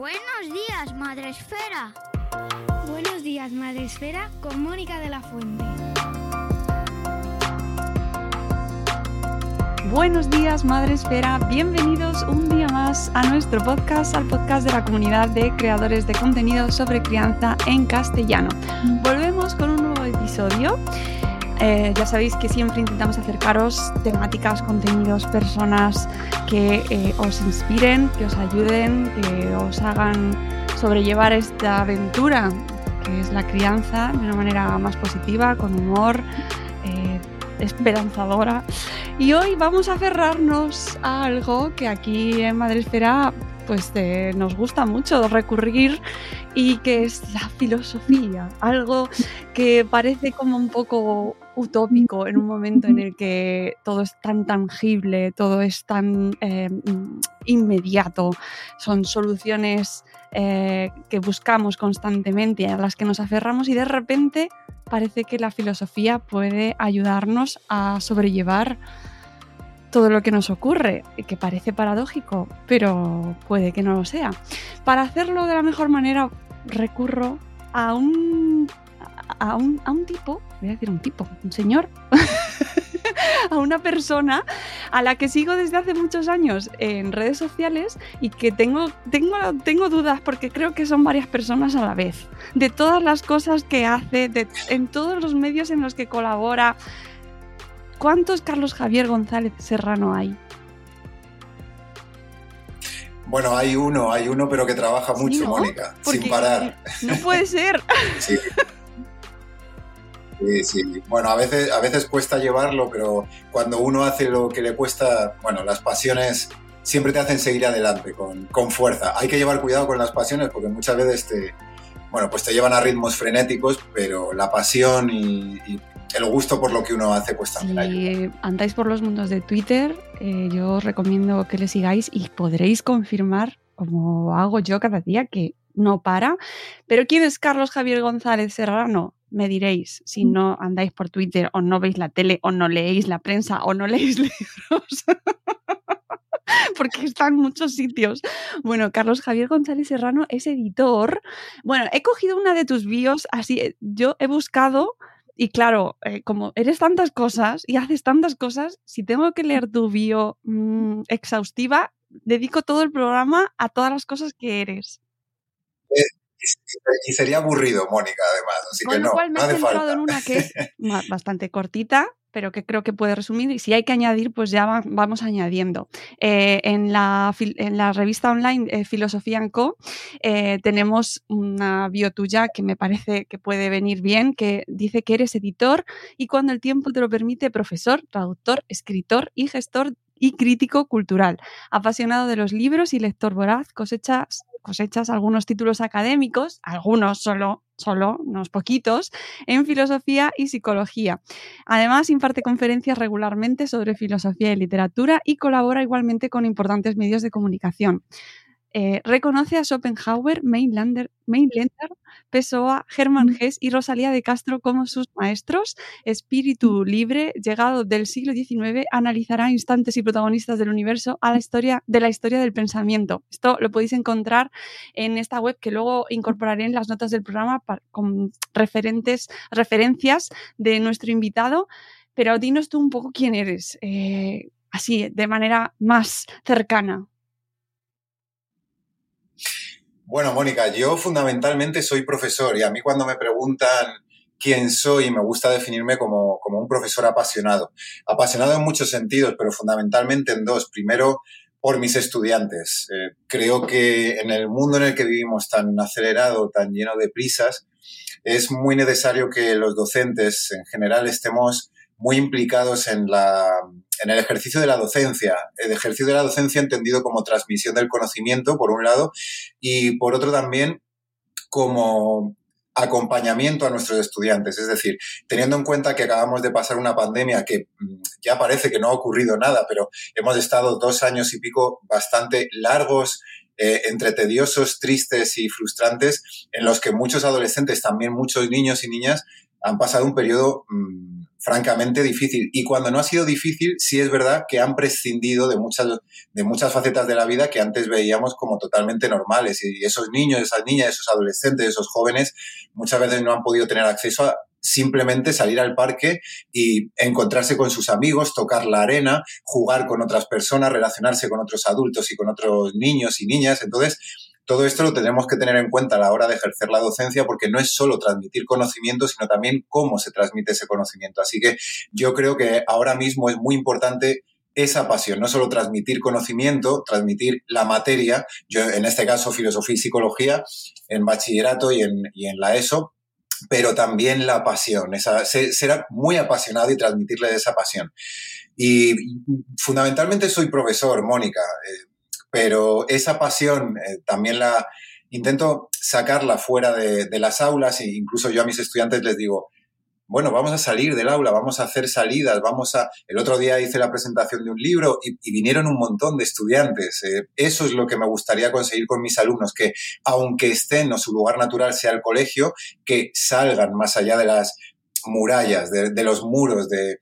Buenos días, Madre Esfera. Buenos días, Madre Esfera, con Mónica de la Fuente. Buenos días, Madre Esfera. Bienvenidos un día más a nuestro podcast, al podcast de la comunidad de creadores de contenido sobre crianza en castellano. Volvemos con un nuevo episodio. Eh, ya sabéis que siempre intentamos acercaros temáticas, contenidos, personas que eh, os inspiren, que os ayuden, que os hagan sobrellevar esta aventura que es la crianza de una manera más positiva, con humor, eh, esperanzadora. Y hoy vamos a cerrarnos a algo que aquí en Madresfera pues nos gusta mucho recurrir y que es la filosofía, algo que parece como un poco utópico en un momento en el que todo es tan tangible, todo es tan eh, inmediato, son soluciones eh, que buscamos constantemente, a las que nos aferramos y de repente parece que la filosofía puede ayudarnos a sobrellevar todo lo que nos ocurre, que parece paradójico, pero puede que no lo sea. Para hacerlo de la mejor manera recurro a un, a un, a un tipo, voy a decir un tipo, un señor, a una persona a la que sigo desde hace muchos años en redes sociales y que tengo, tengo, tengo dudas porque creo que son varias personas a la vez. De todas las cosas que hace, de, en todos los medios en los que colabora, ¿Cuántos Carlos Javier González Serrano hay? Bueno, hay uno, hay uno, pero que trabaja mucho, Mónica, sin parar. No puede ser. sí. Sí, Bueno, a veces, a veces cuesta llevarlo, pero cuando uno hace lo que le cuesta, bueno, las pasiones siempre te hacen seguir adelante con, con fuerza. Hay que llevar cuidado con las pasiones porque muchas veces te, bueno, pues te llevan a ritmos frenéticos, pero la pasión y, el gusto por lo que uno hace, pues también si andáis por los mundos de Twitter, eh, yo os recomiendo que le sigáis y podréis confirmar, como hago yo cada día, que no para. Pero ¿quién es Carlos Javier González Serrano? Me diréis, si no andáis por Twitter o no veis la tele o no leéis la prensa o no leéis libros. porque está en muchos sitios. Bueno, Carlos Javier González Serrano es editor. Bueno, he cogido una de tus bios, así, eh, yo he buscado y claro, eh, como eres tantas cosas y haces tantas cosas, si tengo que leer tu bio mm, exhaustiva, dedico todo el programa a todas las cosas que eres. Eh, y sería aburrido, Mónica, además. Así que no, cual me he centrado en una que es bastante cortita, pero que creo que puede resumir. Y si hay que añadir, pues ya vamos añadiendo. Eh, en, la, en, la, revista online eh, Filosofía Co. Eh, tenemos una bio tuya que me parece que puede venir bien, que dice que eres editor y cuando el tiempo te lo permite, profesor, traductor, escritor y gestor y crítico cultural. Apasionado de los libros y lector voraz, cosechas cosechas algunos títulos académicos, algunos solo, solo, unos poquitos, en filosofía y psicología. Además, imparte conferencias regularmente sobre filosofía y literatura y colabora igualmente con importantes medios de comunicación. Eh, reconoce a Schopenhauer, Mainlander, Mainlander, Pessoa, Hermann Hesse y Rosalía de Castro como sus maestros. Espíritu libre, llegado del siglo XIX, analizará instantes y protagonistas del universo a la historia de la historia del pensamiento. Esto lo podéis encontrar en esta web que luego incorporaré en las notas del programa con referentes, referencias de nuestro invitado. Pero dinos tú un poco quién eres, eh, así, de manera más cercana. Bueno, Mónica, yo fundamentalmente soy profesor y a mí cuando me preguntan quién soy, me gusta definirme como, un profesor apasionado. Apasionado en muchos sentidos, pero fundamentalmente en dos. Primero, por mis estudiantes. Eh, creo que en el mundo en el que vivimos tan acelerado, tan lleno de prisas, es muy necesario que los docentes en general estemos muy implicados en, la, en el ejercicio de la docencia. El ejercicio de la docencia entendido como transmisión del conocimiento, por un lado, y por otro también como acompañamiento a nuestros estudiantes. Es decir, teniendo en cuenta que acabamos de pasar una pandemia que mm, ya parece que no ha ocurrido nada, pero hemos estado dos años y pico bastante largos, eh, entre tediosos, tristes y frustrantes, en los que muchos adolescentes, también muchos niños y niñas, han pasado un periodo mm, francamente difícil. Y cuando no ha sido difícil, sí es verdad que han prescindido de muchas, de muchas facetas de la vida que antes veíamos como totalmente normales. Y esos niños, esas niñas, esos adolescentes, esos jóvenes, muchas veces no han podido tener acceso a simplemente salir al parque y encontrarse con sus amigos, tocar la arena, jugar con otras personas, relacionarse con otros adultos y con otros niños y niñas. Entonces, todo esto lo tenemos que tener en cuenta a la hora de ejercer la docencia porque no es solo transmitir conocimiento, sino también cómo se transmite ese conocimiento. Así que yo creo que ahora mismo es muy importante esa pasión, no solo transmitir conocimiento, transmitir la materia, yo en este caso filosofía y psicología, en bachillerato y en, la ESO, pero también la pasión, ser muy apasionado y transmitirle esa pasión. Y fundamentalmente soy profesor, Mónica. Eh, pero esa pasión eh, también la intento sacarla fuera de, las aulas e incluso yo a mis estudiantes les digo, bueno, vamos a salir del aula, vamos a hacer salidas, vamos a... El otro día hice la presentación de un libro y, vinieron un montón de estudiantes. Eh, eso es lo que me gustaría conseguir con mis alumnos, que aunque estén o su lugar natural sea el colegio, que salgan más allá de las murallas, de, los muros, de,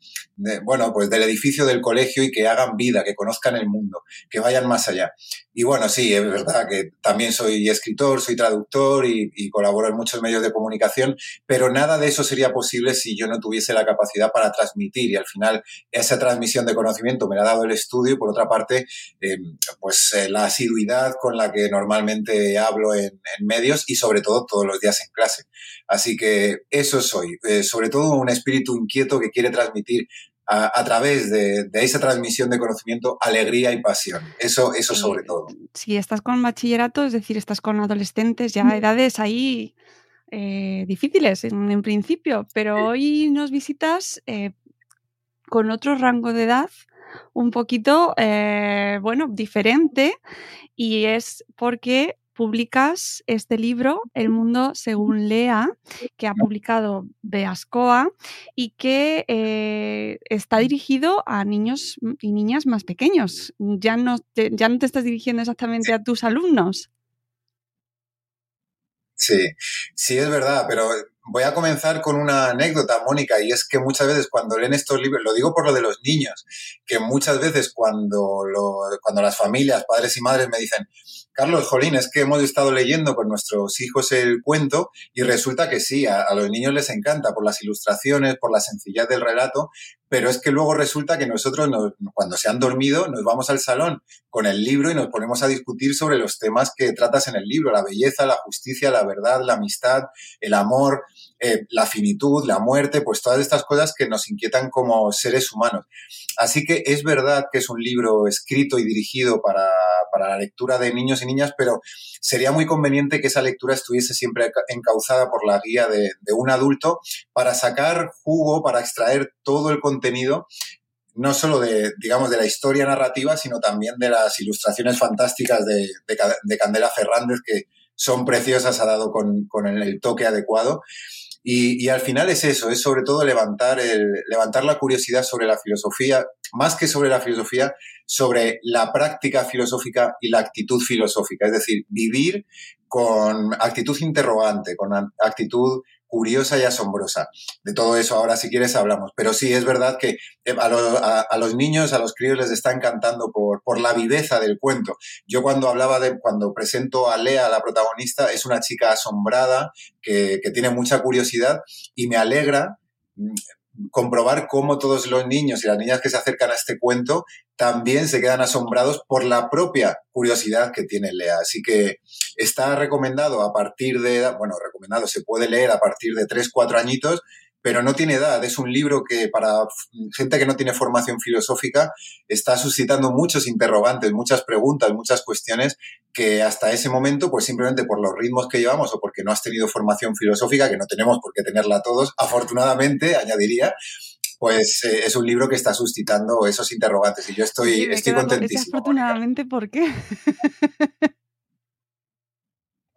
bueno, pues del edificio del colegio y que hagan vida, que conozcan el mundo, que vayan más allá. Y bueno, sí, es verdad que también soy escritor, soy traductor y, colaboro en muchos medios de comunicación, pero nada de eso sería posible si yo no tuviese la capacidad para transmitir y al final esa transmisión de conocimiento me la ha dado el estudio y por otra parte, em, pues eh, la asiduidad con la que normalmente hablo en, medios y sobre todo todos los días en clase. Así que eso soy, eh, sobre todo un espíritu inquieto que quiere transmitir a, través de, esa transmisión de conocimiento alegría y pasión. Eso, eso sobre todo. Si estás con bachillerato, es decir, estás con adolescentes, ya edades ahí eh, difíciles en, principio, pero hoy nos visitas eh, con otro rango de edad un poquito, eh, bueno, diferente y es porque publicas este libro, El mundo según Lea, que ha publicado Beascoa y que eh, está dirigido a niños y niñas más pequeños. Ya no, te, ya no te estás dirigiendo exactamente a tus alumnos. Sí, sí es verdad, pero voy a comenzar con una anécdota, Mónica, y es que muchas veces cuando leen estos libros, lo digo por lo de los niños, que muchas veces cuando, cuando las familias, padres y madres me dicen, Carlos, Jolín, es que hemos estado leyendo con nuestros hijos el cuento y resulta que sí, a, los niños les encanta por las ilustraciones, por la sencillez del relato, pero es que luego resulta que nosotros, cuando se han dormido, nos vamos al salón con el libro y nos ponemos a discutir sobre los temas que tratas en el libro, la belleza, la justicia, la verdad, la amistad, el amor, eh, la finitud, la muerte, pues todas estas cosas que nos inquietan como seres humanos. Así que es verdad que es un libro escrito y dirigido para, la lectura de niños y niñas, pero sería muy conveniente que esa lectura estuviese siempre encauzada por la guía de, un adulto para sacar jugo, para extraer todo el contenido no solo de, digamos, de la historia narrativa, sino también de las ilustraciones fantásticas de, Candela Fernández, que son preciosas, ha dado con, con el, toque adecuado. Y, al final es eso, es sobre todo levantar, el, levantar la curiosidad sobre la filosofía, más que sobre la filosofía, sobre la práctica filosófica y la actitud filosófica, es decir, vivir con actitud interrogante, con actitud curiosa y asombrosa. De todo eso ahora si quieres hablamos. Pero sí, es verdad que eh, a, los niños, a los críos les está encantando por, la viveza del cuento. Yo cuando hablaba de, cuando presento a Lea, la protagonista, es una chica asombrada, que, que tiene mucha curiosidad y me alegra mm, comprobar cómo todos los niños y las niñas que se acercan a este cuento también se quedan asombrados por la propia curiosidad que tiene Lea. Así que está recomendado a partir de, bueno, recomendado, se puede leer a partir de 3, 4 añitos, pero no tiene edad. Es un libro que para gente que no tiene formación filosófica está suscitando muchos interrogantes, muchas preguntas, muchas cuestiones que hasta ese momento, pues simplemente por los ritmos que llevamos o porque no has tenido formación filosófica, que no tenemos por qué tenerla todos, afortunadamente, añadiría, pues eh, es un libro que está suscitando esos interrogantes y yo estoy, estoy contentísimo. Afortunadamente, ¿por qué?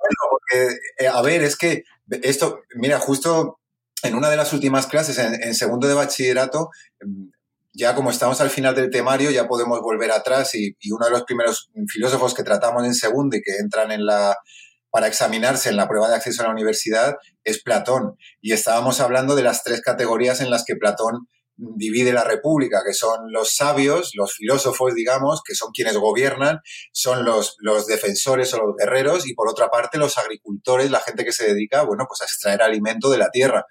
Bueno, porque, eh, a ver, es que esto, mira, justo en una de las últimas clases, en, segundo de bachillerato, mm, ya como estamos al final del temario, ya podemos volver atrás y, uno de los primeros filósofos que tratamos en segundo y que entran en la para examinarse en la prueba de acceso a la universidad es Platón. Y estábamos hablando de las tres categorías en las que Platón divide la República, que son los sabios, los filósofos, digamos, que son quienes gobiernan, son los, los defensores o los guerreros, y por otra parte los agricultores, la gente que se dedica, bueno, pues a extraer alimento de la tierra.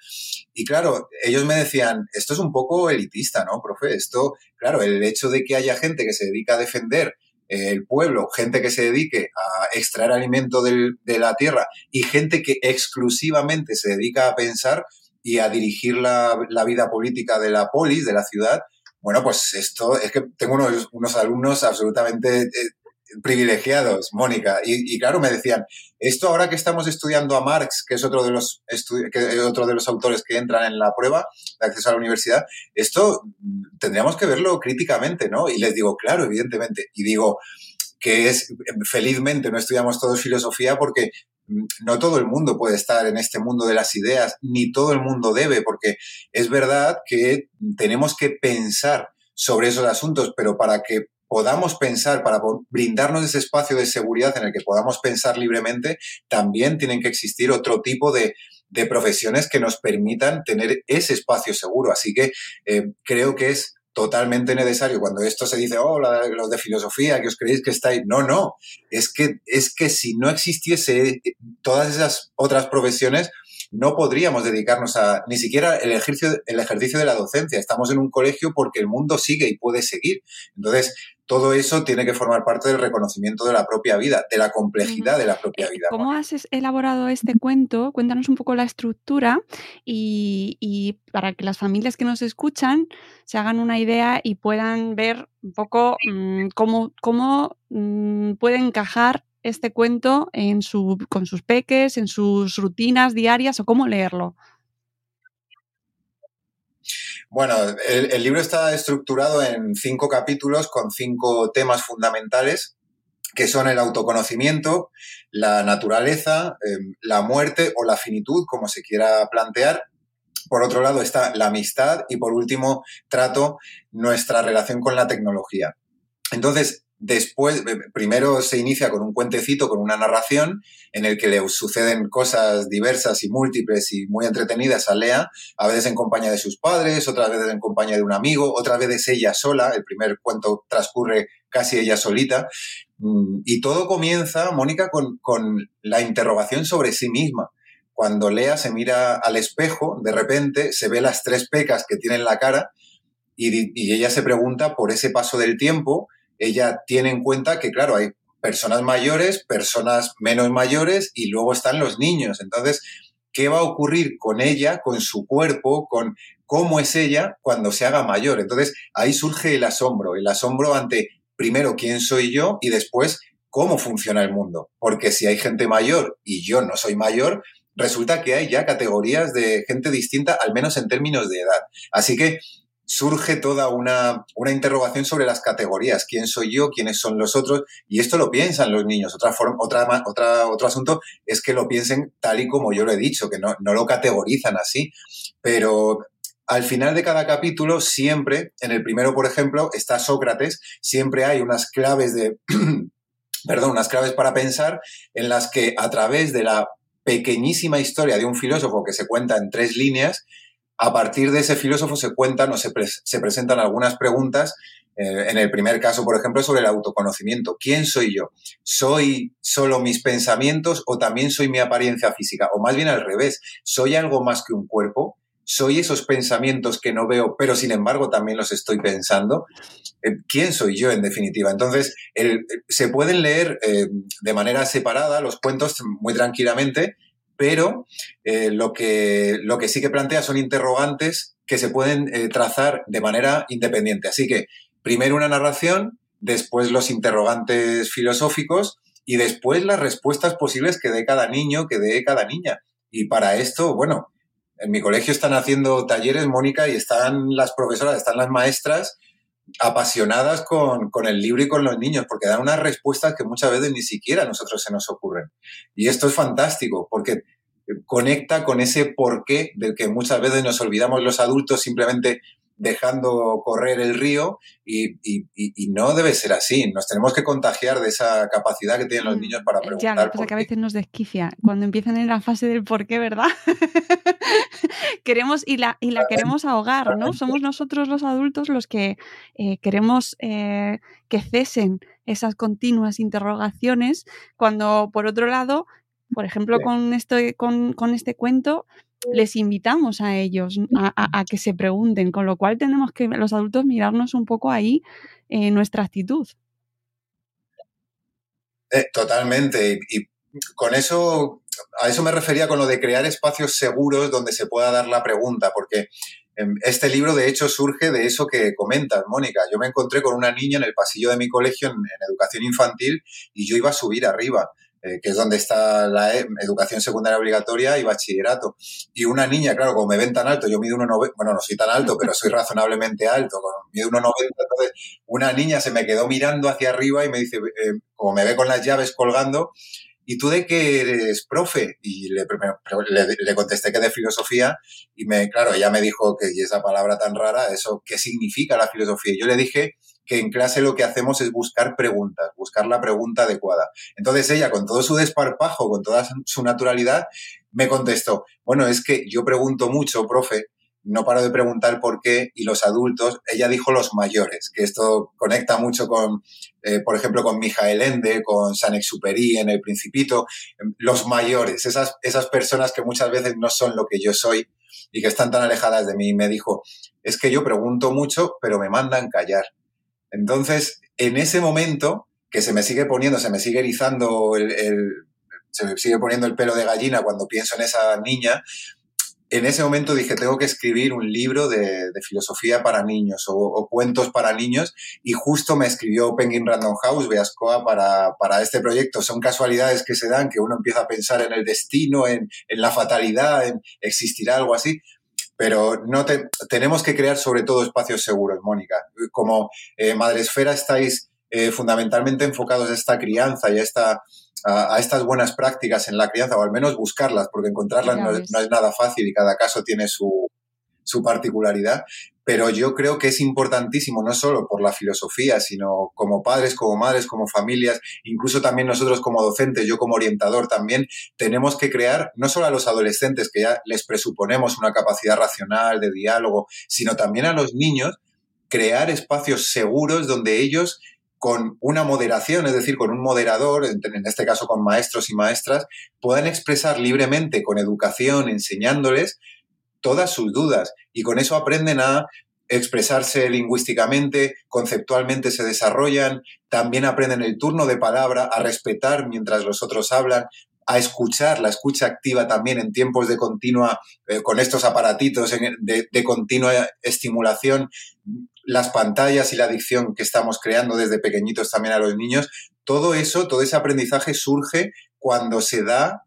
Y claro, ellos me decían, esto es un poco elitista, ¿no, profe? Esto, claro, el hecho de que haya gente que se dedica a defender eh, el pueblo, gente que se dedique a extraer alimento de la tierra y gente que exclusivamente se dedica a pensar, y a dirigir la, vida política de la polis, de la ciudad, bueno, pues esto es que tengo unos, alumnos absolutamente eh, privilegiados, Mónica. Y, claro, me decían, esto ahora que estamos estudiando a Marx, que es otro de los que otro de los autores que entran en la prueba de acceso a la universidad, esto tendríamos que verlo críticamente, ¿no? Y les digo, claro, evidentemente. Y digo que es felizmente no estudiamos todos filosofía porque no todo el mundo puede estar en este mundo de las ideas, ni todo el mundo debe, porque es verdad que tenemos que pensar sobre esos asuntos, pero para que podamos pensar, para brindarnos ese espacio de seguridad en el que podamos pensar libremente, también tienen que existir otro tipo de, profesiones que nos permitan tener ese espacio seguro. Así que eh, creo que es totalmente necesario. Cuando esto se dice, oh, los de filosofía, que os creéis que estáis. No, no. Es que, es que si no existiese todas esas otras profesiones, no podríamos dedicarnos a ni siquiera el ejercicio, el ejercicio de la docencia. Estamos en un colegio porque el mundo sigue y puede seguir. Entonces, todo eso tiene que formar parte del reconocimiento de la propia vida, de la complejidad de la propia vida. ¿Cómo has elaborado este cuento? Cuéntanos un poco la estructura y, para que las familias que nos escuchan se hagan una idea y puedan ver un poco mm, cómo, cómo mm, puede encajar este cuento en su, con sus peques, en sus rutinas diarias o cómo leerlo. Bueno, el, libro está estructurado en cinco capítulos con cinco temas fundamentales que son el autoconocimiento, la naturaleza, em, la muerte o la finitud, como se quiera plantear. Por otro lado está la amistad y por último trato nuestra relación con la tecnología. Entonces, Después, eh, primero se inicia con un cuentecito, con una narración, en el que le suceden cosas diversas y múltiples y muy entretenidas a Lea, a veces en compañía de sus padres, otras veces en compañía de un amigo, otras veces ella sola, el primer cuento transcurre casi ella solita, mm, y todo comienza, Mónica, con, la interrogación sobre sí misma. Cuando Lea se mira al espejo, de repente se ve las tres pecas que tiene en la cara y, y ella se pregunta por ese paso del tiempo ella tiene en cuenta que, claro, hay personas mayores, personas menos mayores y luego están los niños. Entonces, ¿qué va a ocurrir con ella, con su cuerpo, con cómo es ella cuando se haga mayor? Entonces, ahí surge el asombro, el asombro ante, primero, quién soy yo y después, cómo funciona el mundo. Porque si hay gente mayor y yo no soy mayor, resulta que hay ya categorías de gente distinta, al menos en términos de edad. Así que surge toda una, interrogación sobre las categorías, quién soy yo, quiénes son los otros, y esto lo piensan los niños. Otra forma, otra, otra, otro asunto es que lo piensen tal y como yo lo he dicho, que no, no lo categorizan así, pero al final de cada capítulo, siempre, en el primero, por ejemplo, está Sócrates, siempre hay unas claves de, perdón, unas claves para pensar en las que a través de la pequeñísima historia de un filósofo que se cuenta en tres líneas, a partir de ese filósofo se cuentan o se, presentan algunas preguntas. Eh, en el primer caso, por ejemplo, sobre el autoconocimiento. ¿Quién soy yo? ¿Soy solo mis pensamientos o también soy mi apariencia física? O más bien al revés, ¿soy algo más que un cuerpo? ¿Soy esos pensamientos que no veo, pero sin embargo también los estoy pensando? Eh, ¿Quién soy yo en definitiva? Entonces, se pueden leer eh, de manera separada los cuentos muy tranquilamente pero eh, lo, que, lo que sí que plantea son interrogantes que se pueden eh, trazar de manera independiente. Así que primero una narración, después los interrogantes filosóficos y después las respuestas posibles que dé cada niño, que dé cada niña. Y para esto, bueno, en mi colegio están haciendo talleres, Mónica, y están las profesoras, están las maestras apasionadas con, con, el libro y con los niños, porque dan unas respuestas que muchas veces ni siquiera a nosotros se nos ocurren. Y esto es fantástico, porque conecta con ese porqué del que muchas veces nos olvidamos los adultos simplemente dejando correr el río y, no debe ser así. Nos tenemos que contagiar de esa capacidad que tienen los mm, niños para preguntar. Ya, lo que pasa que a veces nos desquicia cuando empiezan en la fase del por qué, ¿verdad? queremos y la, y la queremos ahogar, ¿no? Somos nosotros los adultos los que eh, queremos eh, que cesen esas continuas interrogaciones cuando por otro lado por ejemplo, con, este, con, con, este cuento, les invitamos a ellos a, que se pregunten, con lo cual tenemos que los adultos mirarnos un poco ahí en nuestra actitud. Eh, totalmente. Y, con eso, a eso me refería con lo de crear espacios seguros donde se pueda dar la pregunta, porque em, este libro de hecho surge de eso que comentas, Mónica. Yo me encontré con una niña en el pasillo de mi colegio en educación infantil y yo iba a subir arriba eh, que es donde está la e, educación secundaria obligatoria y bachillerato. Y una niña, claro, como me ven tan alto, yo mido 1,90, bueno, no soy tan alto, pero soy razonablemente alto, mido 1,90, entonces una niña se me quedó mirando hacia arriba y me dice, eh, como me ve con las llaves colgando, ¿y tú de qué eres profe? Y le, le, contesté que de filosofía y me, claro, ella me dijo que, y esa palabra tan rara, eso, ¿qué significa la filosofía? Yo le dije que en clase lo que hacemos es buscar preguntas, buscar la pregunta adecuada. Entonces ella, con todo su desparpajo, con toda su naturalidad, me contestó, bueno, es que yo pregunto mucho, profe, no paro de preguntar por qué, y los adultos, ella dijo los mayores, que esto conecta mucho con, eh, por ejemplo, con Mijael Ende, con Saint-Exupéry en El Principito, los mayores, esas, esas personas que muchas veces no son lo que yo soy y que están tan alejadas de mí. Me dijo, es que yo pregunto mucho, pero me mandan callar. Entonces, en ese momento, que se me sigue poniendo, se me sigue erizando el, se me sigue poniendo el pelo de gallina cuando pienso en esa niña, en ese momento dije, tengo que escribir un libro de, filosofía para niños o, cuentos para niños y justo me escribió Penguin Random House, Beascoa, para, para este proyecto. Son casualidades que se dan, que uno empieza a pensar en el destino, en, en la fatalidad, en existirá algo así, pero no tenemos que crear sobre todo espacios seguros, Mónica. Como eh, Madresfera estáis eh, fundamentalmente enfocados a esta crianza y a, esta, a, estas buenas prácticas en la crianza, o al menos buscarlas, porque encontrarlas no, es nada fácil y cada caso tiene su, su particularidad, pero yo creo que es importantísimo, no solo por la filosofía, sino como padres, como madres, como familias, incluso también nosotros como docentes, yo como orientador también, tenemos que crear, no solo a los adolescentes, que ya les presuponemos una capacidad racional de diálogo, sino también a los niños, crear espacios seguros donde ellos con una moderación, es decir, con un moderador, en este caso con maestros y maestras, puedan expresar libremente, con educación, enseñándoles, todas sus dudas y con eso aprenden a expresarse lingüísticamente, conceptualmente se desarrollan, también aprenden el turno de palabra, a respetar mientras los otros hablan, a escuchar, la escucha activa también en tiempos de continua, eh, con estos aparatitos de, de, continua estimulación, las pantallas y la adicción que estamos creando desde pequeñitos también a los niños, todo eso, todo ese aprendizaje surge cuando se da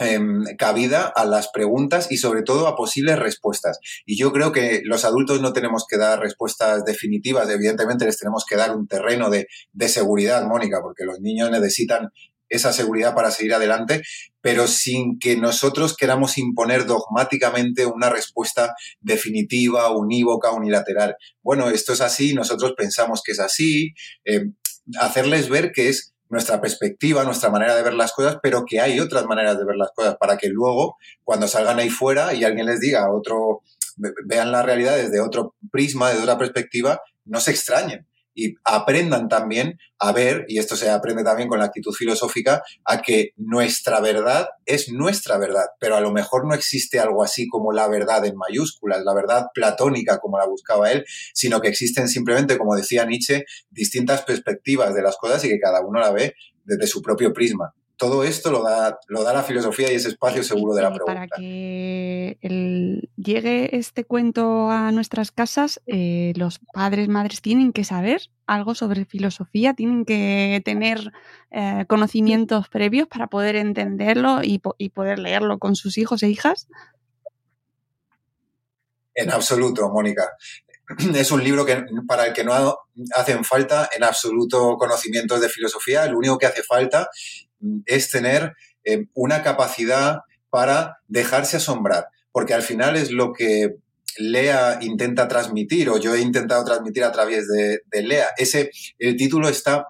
Em, cabida a las preguntas y sobre todo a posibles respuestas. Y yo creo que los adultos no tenemos que dar respuestas definitivas, evidentemente les tenemos que dar un terreno de, seguridad, Mónica, porque los niños necesitan esa seguridad para seguir adelante, pero sin que nosotros queramos imponer dogmáticamente una respuesta definitiva, unívoca, unilateral. Bueno, esto es así, nosotros pensamos que es así, em, hacerles ver que es nuestra perspectiva, nuestra manera de ver las cosas, pero que hay otras maneras de ver las cosas para que luego, cuando salgan ahí fuera y alguien les diga otro, vean la realidad desde otro prisma, desde otra perspectiva, no se extrañen y aprendan también a ver, y esto se aprende también con la actitud filosófica, a que nuestra verdad es nuestra verdad, pero a lo mejor no existe algo así como la verdad en mayúsculas, la verdad platónica como la buscaba él, sino que existen simplemente, como decía Nietzsche, distintas perspectivas de las cosas y que cada uno la ve desde su propio prisma todo esto lo da, lo da la filosofía y ese espacio seguro de la pregunta. Para que llegue este cuento a nuestras casas, eh, los padres, madres tienen que saber algo sobre filosofía, tienen que tener eh, conocimientos previos para poder entenderlo y, y poder leerlo con sus hijos e hijas. En absoluto, Mónica es un libro que, para el que no hacen falta en absoluto conocimientos de filosofía. Lo único que hace falta es tener eh, una capacidad para dejarse asombrar, porque al final es lo que Lea intenta transmitir o yo he intentado transmitir a través de, Lea. Ese, el título está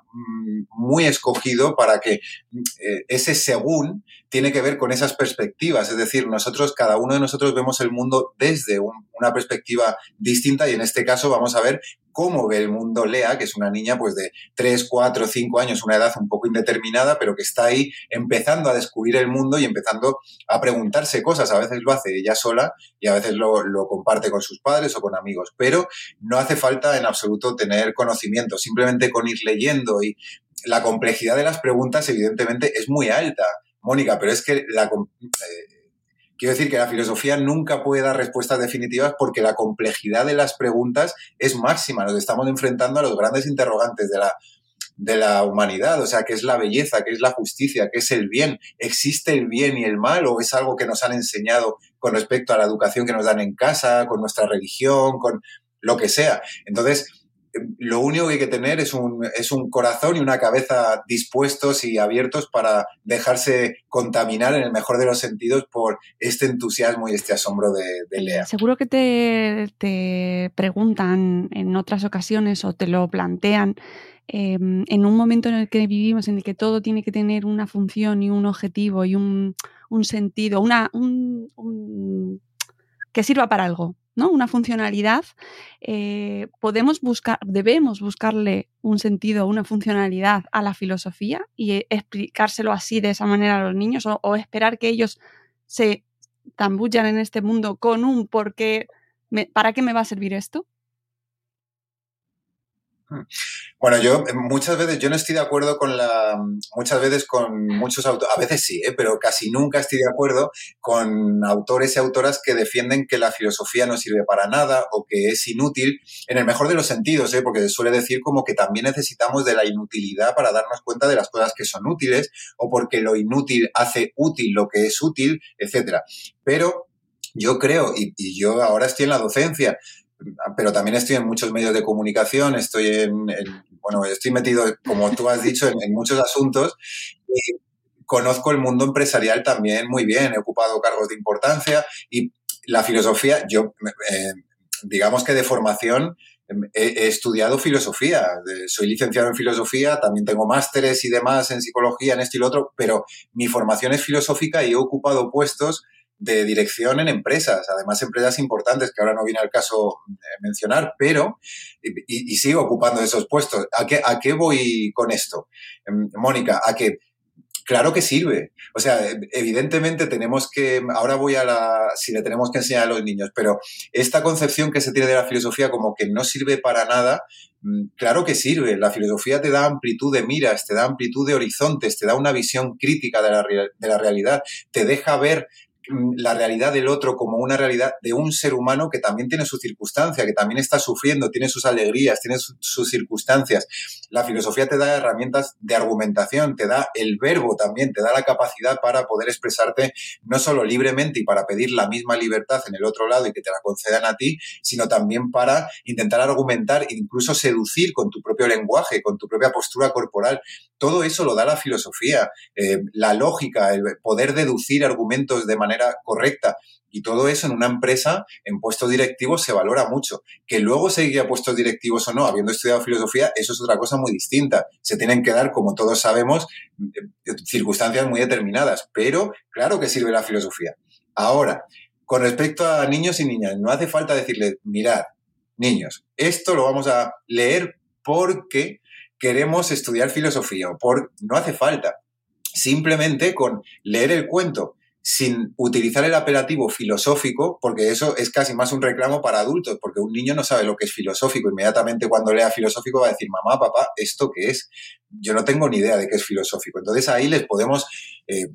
muy escogido para que eh, ese según tiene que ver con esas perspectivas. Es decir, nosotros, cada uno de nosotros vemos el mundo desde una perspectiva distinta y en este caso vamos a ver cómo ve el mundo Lea, que es una niña pues de 3, 4, 5 años, una edad un poco indeterminada, pero que está ahí empezando a descubrir el mundo y empezando a preguntarse cosas. A veces lo hace ella sola y a veces lo, lo comparte con sus padres o con amigos, pero no hace falta en absoluto tener conocimiento, simplemente con ir leyendo la complejidad de las preguntas evidentemente es muy alta, Mónica, pero es que la, eh, Quiero decir que la filosofía nunca puede dar respuestas definitivas porque la complejidad de las preguntas es máxima. Nos estamos enfrentando a los grandes interrogantes de la, de la humanidad, o sea, qué es la belleza, qué es la justicia, qué es el bien. ¿Existe el bien y el mal o es algo que nos han enseñado con respecto a la educación que nos dan en casa, con nuestra religión, con lo que sea? Entonces, lo único que hay que tener es un, es un corazón y una cabeza dispuestos y abiertos para dejarse contaminar en el mejor de los sentidos por este entusiasmo y este asombro de, Lea. Seguro que te, te, preguntan en otras ocasiones o te lo plantean em, en un momento en el que vivimos, en el que todo tiene que tener una función y un objetivo y un, un sentido, una, un, que sirva para algo. ¿No? Una funcionalidad, eh, podemos buscar, debemos buscarle un sentido, una funcionalidad a la filosofía y eh, explicárselo así de esa manera a los niños o, esperar que ellos se tambullan en este mundo con un por qué, ¿para qué me va a servir esto? Bueno, yo eh, muchas veces, yo no estoy de acuerdo con la, muchas veces con muchos autores, a veces sí, ¿eh? pero casi nunca estoy de acuerdo con autores y autoras que defienden que la filosofía no sirve para nada o que es inútil, en el mejor de los sentidos, ¿eh? porque suele decir como que también necesitamos de la inutilidad para darnos cuenta de las cosas que son útiles o porque lo inútil hace útil lo que es útil, etcétera. Pero yo creo, y, yo ahora estoy en la docencia, pero también estoy en muchos medios de comunicación, estoy en, bueno, estoy metido, como tú has dicho, en, muchos asuntos y conozco el mundo empresarial también muy bien, he ocupado cargos de importancia y la filosofía, yo, eh, digamos que de formación, he, estudiado filosofía, soy licenciado en filosofía, también tengo másteres y demás en psicología, en esto y lo otro, pero mi formación es filosófica y he ocupado puestos de dirección en empresas, además empresas importantes que ahora no viene al caso eh, mencionar, pero y, sigo ocupando esos puestos. ¿A qué, ¿A qué voy con esto, em, Mónica? A que claro que sirve. O sea, evidentemente tenemos que, ahora voy a la, si le tenemos que enseñar a los niños, pero esta concepción que se tiene de la filosofía como que no sirve para nada, mm, claro que sirve. La filosofía te da amplitud de miras, te da amplitud de horizontes, te da una visión crítica de la, de la realidad, te deja ver la realidad del otro como una realidad de un ser humano que también tiene su circunstancia, que también está sufriendo, tiene sus alegrías, tiene sus circunstancias. La filosofía te da herramientas de argumentación, te da el verbo también, te da la capacidad para poder expresarte no solo libremente y para pedir la misma libertad en el otro lado y que te la concedan a ti, sino también para intentar argumentar, incluso seducir con tu propio lenguaje, con tu propia postura corporal. Todo eso lo da la filosofía, eh, la lógica, el poder deducir argumentos de manera correcta. Y todo eso en una empresa, en puestos directivos, se valora mucho. Que luego se llegue a puestos directivos o no, habiendo estudiado filosofía, eso es otra cosa muy distinta. Se tienen que dar, como todos sabemos, eh, circunstancias muy determinadas. Pero claro que sirve la filosofía. Ahora, con respecto a niños y niñas, no hace falta decirles, mirad, niños, esto lo vamos a leer porque queremos estudiar filosofía o por no hace falta. Simplemente con leer el cuento sin utilizar el apelativo filosófico, porque eso es casi más un reclamo para adultos, porque un niño no sabe lo que es filosófico. Inmediatamente cuando lea filosófico va a decir, mamá, papá, ¿esto qué es? Yo no tengo ni idea de qué es filosófico. Entonces ahí les podemos... Eh,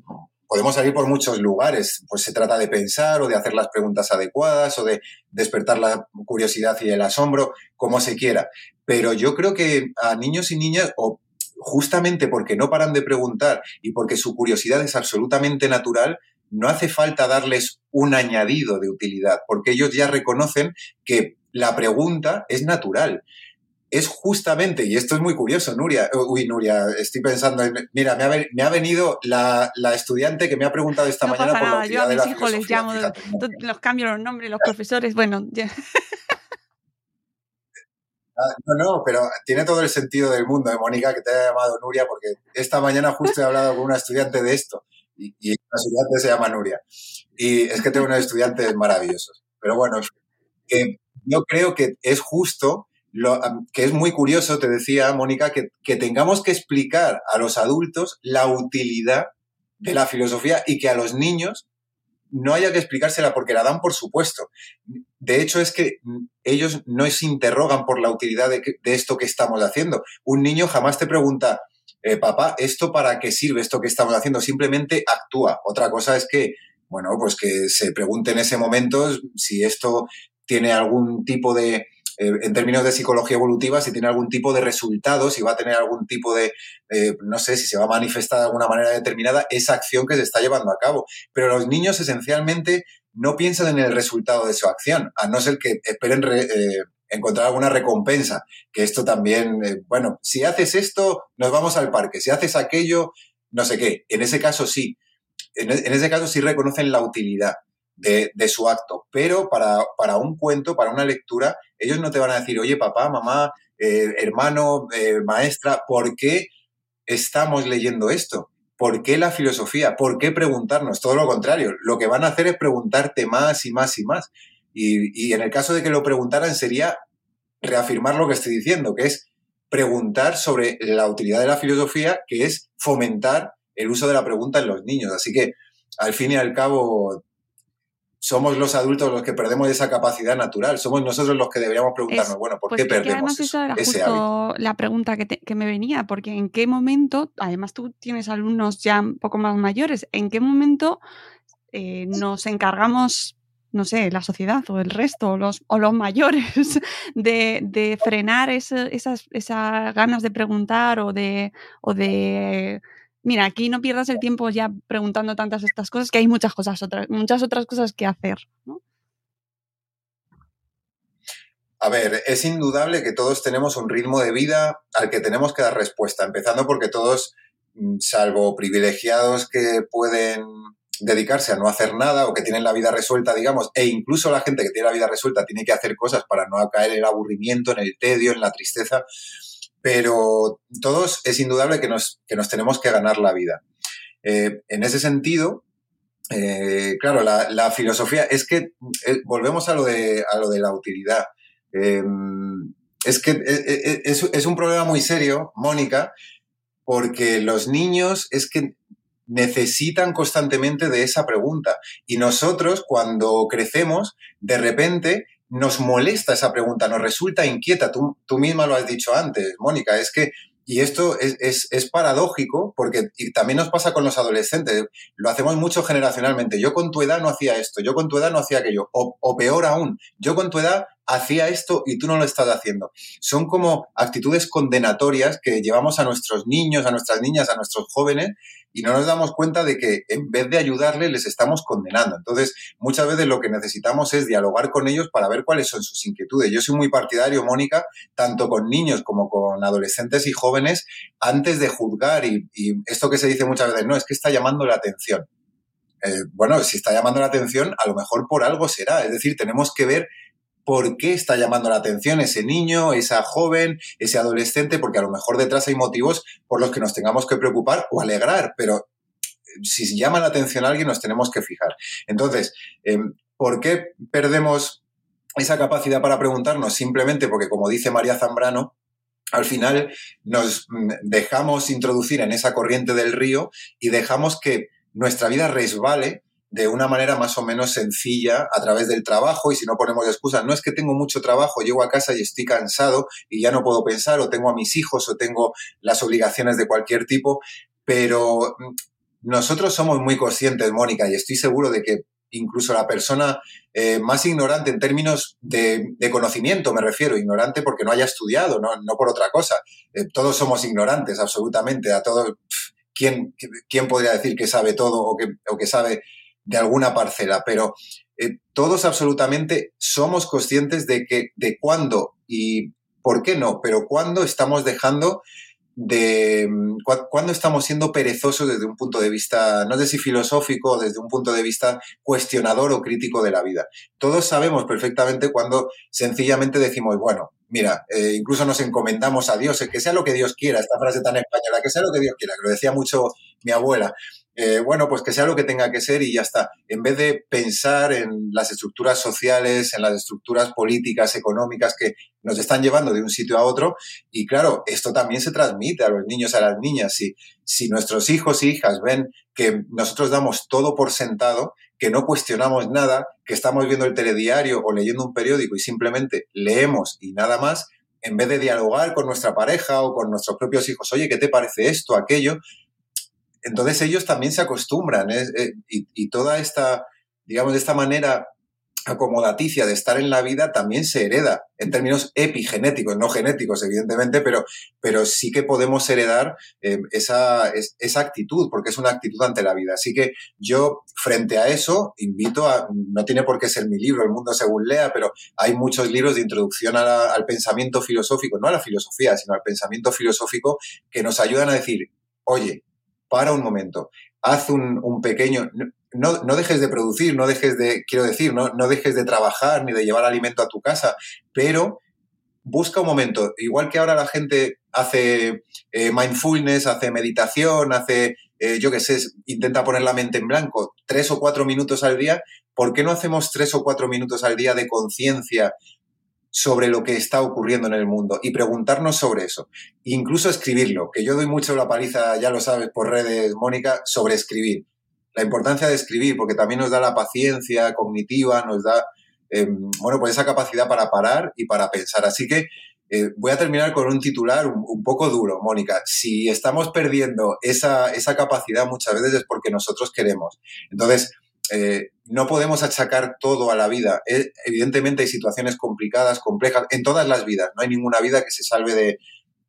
podemos salir por muchos lugares, pues se trata de pensar o de hacer las preguntas adecuadas o de despertar la curiosidad y el asombro, como se quiera. Pero yo creo que a niños y niñas, o justamente porque no paran de preguntar y porque su curiosidad es absolutamente natural, no hace falta darles un añadido de utilidad, porque ellos ya reconocen que la pregunta es natural. es justamente, y esto es muy curioso, Nuria, uy, Nuria, estoy pensando, en, mira, me ha, me ha venido la, la, estudiante que me ha preguntado esta no mañana pasa por nada. la Yo a mis de hijos les llamo, los cambio los nombres, los profesores, bueno, ya. Ah, No, no, pero tiene todo el sentido del mundo, de Mónica, que te haya llamado Nuria, porque esta mañana justo he hablado con una estudiante de esto, y, y la estudiante se llama Nuria. Y es que tengo unos estudiantes maravillosos. Pero bueno, yo creo que es justo, lo, que es muy curioso, te decía Mónica, que, que tengamos que explicar a los adultos la utilidad de la filosofía y que a los niños no haya que explicársela porque la dan por supuesto. De hecho, es que ellos no se interrogan por la utilidad de esto que estamos haciendo. Un niño jamás te pregunta, eh, papá, ¿esto para qué sirve esto que estamos haciendo? Simplemente actúa. Otra cosa es que, bueno, pues que se pregunte en ese momento si esto tiene algún tipo de, eh, en términos de psicología evolutiva, si tiene algún tipo de resultado, si va a tener algún tipo de, eh, no sé, si se va a manifestar de alguna manera determinada esa acción que se está llevando a cabo. Pero los niños esencialmente no piensan en el resultado de su acción, a no ser que esperen re- encontrar alguna recompensa, que esto también, eh, bueno, si haces esto, nos vamos al parque, si haces aquello, no sé qué, en ese caso sí, en, e- ese caso sí reconocen la utilidad de, de su acto, pero para, para un cuento, para una lectura, ellos no te van a decir, oye, papá, mamá, eh, hermano, eh, maestra, ¿por qué estamos leyendo esto? ¿Por qué la filosofía? ¿Por qué preguntarnos? Todo lo contrario, lo que van a hacer es preguntarte más y más y más. Y, y en el caso de que lo preguntaran sería reafirmar lo que estoy diciendo, que es preguntar sobre la utilidad de la filosofía, que es fomentar el uso de la pregunta en los niños. Así que, al fin y al cabo, somos los adultos los que perdemos esa capacidad natural. Somos nosotros los que deberíamos preguntarnos, bueno, ¿por Pues qué perdemos además eso, esa era ese hábito? justo la pregunta que, te- que me venía, porque en qué momento, además tú tienes alumnos ya un poco más mayores, ¿en qué momento eh, nos encargamos, no sé, la sociedad o el resto, o los, o los mayores, de, de frenar esas, esas ganas de preguntar o de, o de mira, aquí no pierdas el tiempo ya preguntando tantas estas cosas, que hay muchas cosas otras, muchas otras cosas que hacer. A ver, es indudable que todos tenemos un ritmo de vida al que tenemos que dar respuesta, empezando porque todos, mm, salvo privilegiados que pueden dedicarse a no hacer nada o que tienen la vida resuelta, digamos, e incluso la gente que tiene la vida resuelta tiene que hacer cosas para no caer en el aburrimiento, en el tedio, en la tristeza, pero todos es indudable que nos, que nos tenemos que ganar la vida. Eh, en ese sentido, eh, claro, la, la filosofía es que eh, volvemos a lo de, a lo de la utilidad. Es que es, es un problema muy serio, Mónica, porque los niños es que necesitan constantemente de esa pregunta. Y nosotros, cuando crecemos, de repente nos molesta esa pregunta, nos resulta inquieta. Tú, tú misma lo has dicho antes, Mónica, es que, y esto es, es, es paradójico, porque y también nos pasa con los adolescentes, lo hacemos mucho generacionalmente. Yo con tu edad no hacía esto, yo con tu edad no hacía aquello, o, o peor aún, yo con tu edad hacía esto y tú no lo estás haciendo. Son como actitudes condenatorias que llevamos a nuestros niños, a nuestras niñas, a nuestros jóvenes y no nos damos cuenta de que en vez de ayudarles les estamos condenando. Entonces, muchas veces lo que necesitamos es dialogar con ellos para ver cuáles son sus inquietudes. Yo soy muy partidario, Mónica, tanto con niños como con adolescentes y jóvenes, antes de juzgar y, y esto que se dice muchas veces, no, es que está llamando la atención. Eh, bueno, si está llamando la atención, a lo mejor por algo será. Es decir, tenemos que ver por qué está llamando la atención ese niño, esa joven, ese adolescente, porque a lo mejor detrás hay motivos por los que nos tengamos que preocupar o alegrar, pero si llama la atención a alguien nos tenemos que fijar. Entonces, eh, ¿por qué perdemos esa capacidad para preguntarnos? Simplemente porque, como dice María Zambrano, al final nos dejamos introducir en esa corriente del río y dejamos que nuestra vida resbale de una manera más o menos sencilla a través del trabajo y si no ponemos excusas, no es que tengo mucho trabajo, llego a casa y estoy cansado y ya no puedo pensar o tengo a mis hijos o tengo las obligaciones de cualquier tipo, pero nosotros somos muy conscientes, Mónica, y estoy seguro de que incluso la persona eh, más ignorante en términos de, de, conocimiento, me refiero, ignorante porque no haya estudiado, no, no por otra cosa. Eh, todos somos ignorantes, absolutamente, a todos. ¿Quién, ¿Quién podría decir que sabe todo o que, o que sabe de alguna parcela, pero eh, todos absolutamente somos conscientes de que de cuándo y ¿por qué no? Pero ¿cuándo estamos dejando de mm, cuándo estamos siendo perezosos desde un punto de vista, no sé si filosófico, desde un punto de vista cuestionador o crítico de la vida. Todos sabemos perfectamente cuando sencillamente decimos, bueno, mira, eh, incluso nos encomendamos a Dios, que sea lo que Dios quiera, esta frase tan española, que sea lo que Dios quiera, que lo decía mucho mi abuela. Eh, bueno, pues que sea lo que tenga que ser y ya está. En vez de pensar en las estructuras sociales, en las estructuras políticas, económicas que nos están llevando de un sitio a otro. Y claro, esto también se transmite a los niños, a las niñas. Si, si nuestros hijos e hijas ven que nosotros damos todo por sentado, que no cuestionamos nada, que estamos viendo el telediario o leyendo un periódico y simplemente leemos y nada más, en vez de dialogar con nuestra pareja o con nuestros propios hijos, oye, ¿qué te parece esto, aquello? Entonces ellos también se acostumbran ¿eh? Y, toda esta, digamos, de esta manera acomodaticia de estar en la vida también se hereda en términos epigenéticos, no genéticos, evidentemente, pero, pero sí que podemos heredar eh, esa, esa actitud, porque es una actitud ante la vida. Así que yo, frente a eso, invito a, no tiene por qué ser mi libro, El mundo según lea, pero hay muchos libros de introducción al pensamiento filosófico, no a la filosofía, sino al pensamiento filosófico, que nos ayudan a decir, oye, para un momento, haz un, pequeño, no, no, dejes de producir, no dejes de, quiero decir, no, no dejes de trabajar ni de llevar alimento a tu casa, pero busca un momento, igual que ahora la gente hace eh, mindfulness, hace meditación, hace, eh, yo qué sé, intenta poner la mente en blanco, tres o cuatro minutos al día, ¿por qué no hacemos tres o cuatro minutos al día de conciencia sobre lo que está ocurriendo en el mundo y preguntarnos sobre eso. Incluso escribirlo, que yo doy mucho la paliza, ya lo sabes, por redes, Mónica, sobre escribir. La importancia de escribir, porque también nos da la paciencia cognitiva, nos da, em, bueno, pues esa capacidad para parar y para pensar. Así que eh, voy a terminar con un titular un, poco duro, Mónica. Si estamos perdiendo esa, esa capacidad muchas veces es porque nosotros queremos. Entonces, eh, no podemos achacar todo a la vida. Eh, evidentemente hay situaciones complicadas, complejas, en todas las vidas. No hay ninguna vida que se salve de,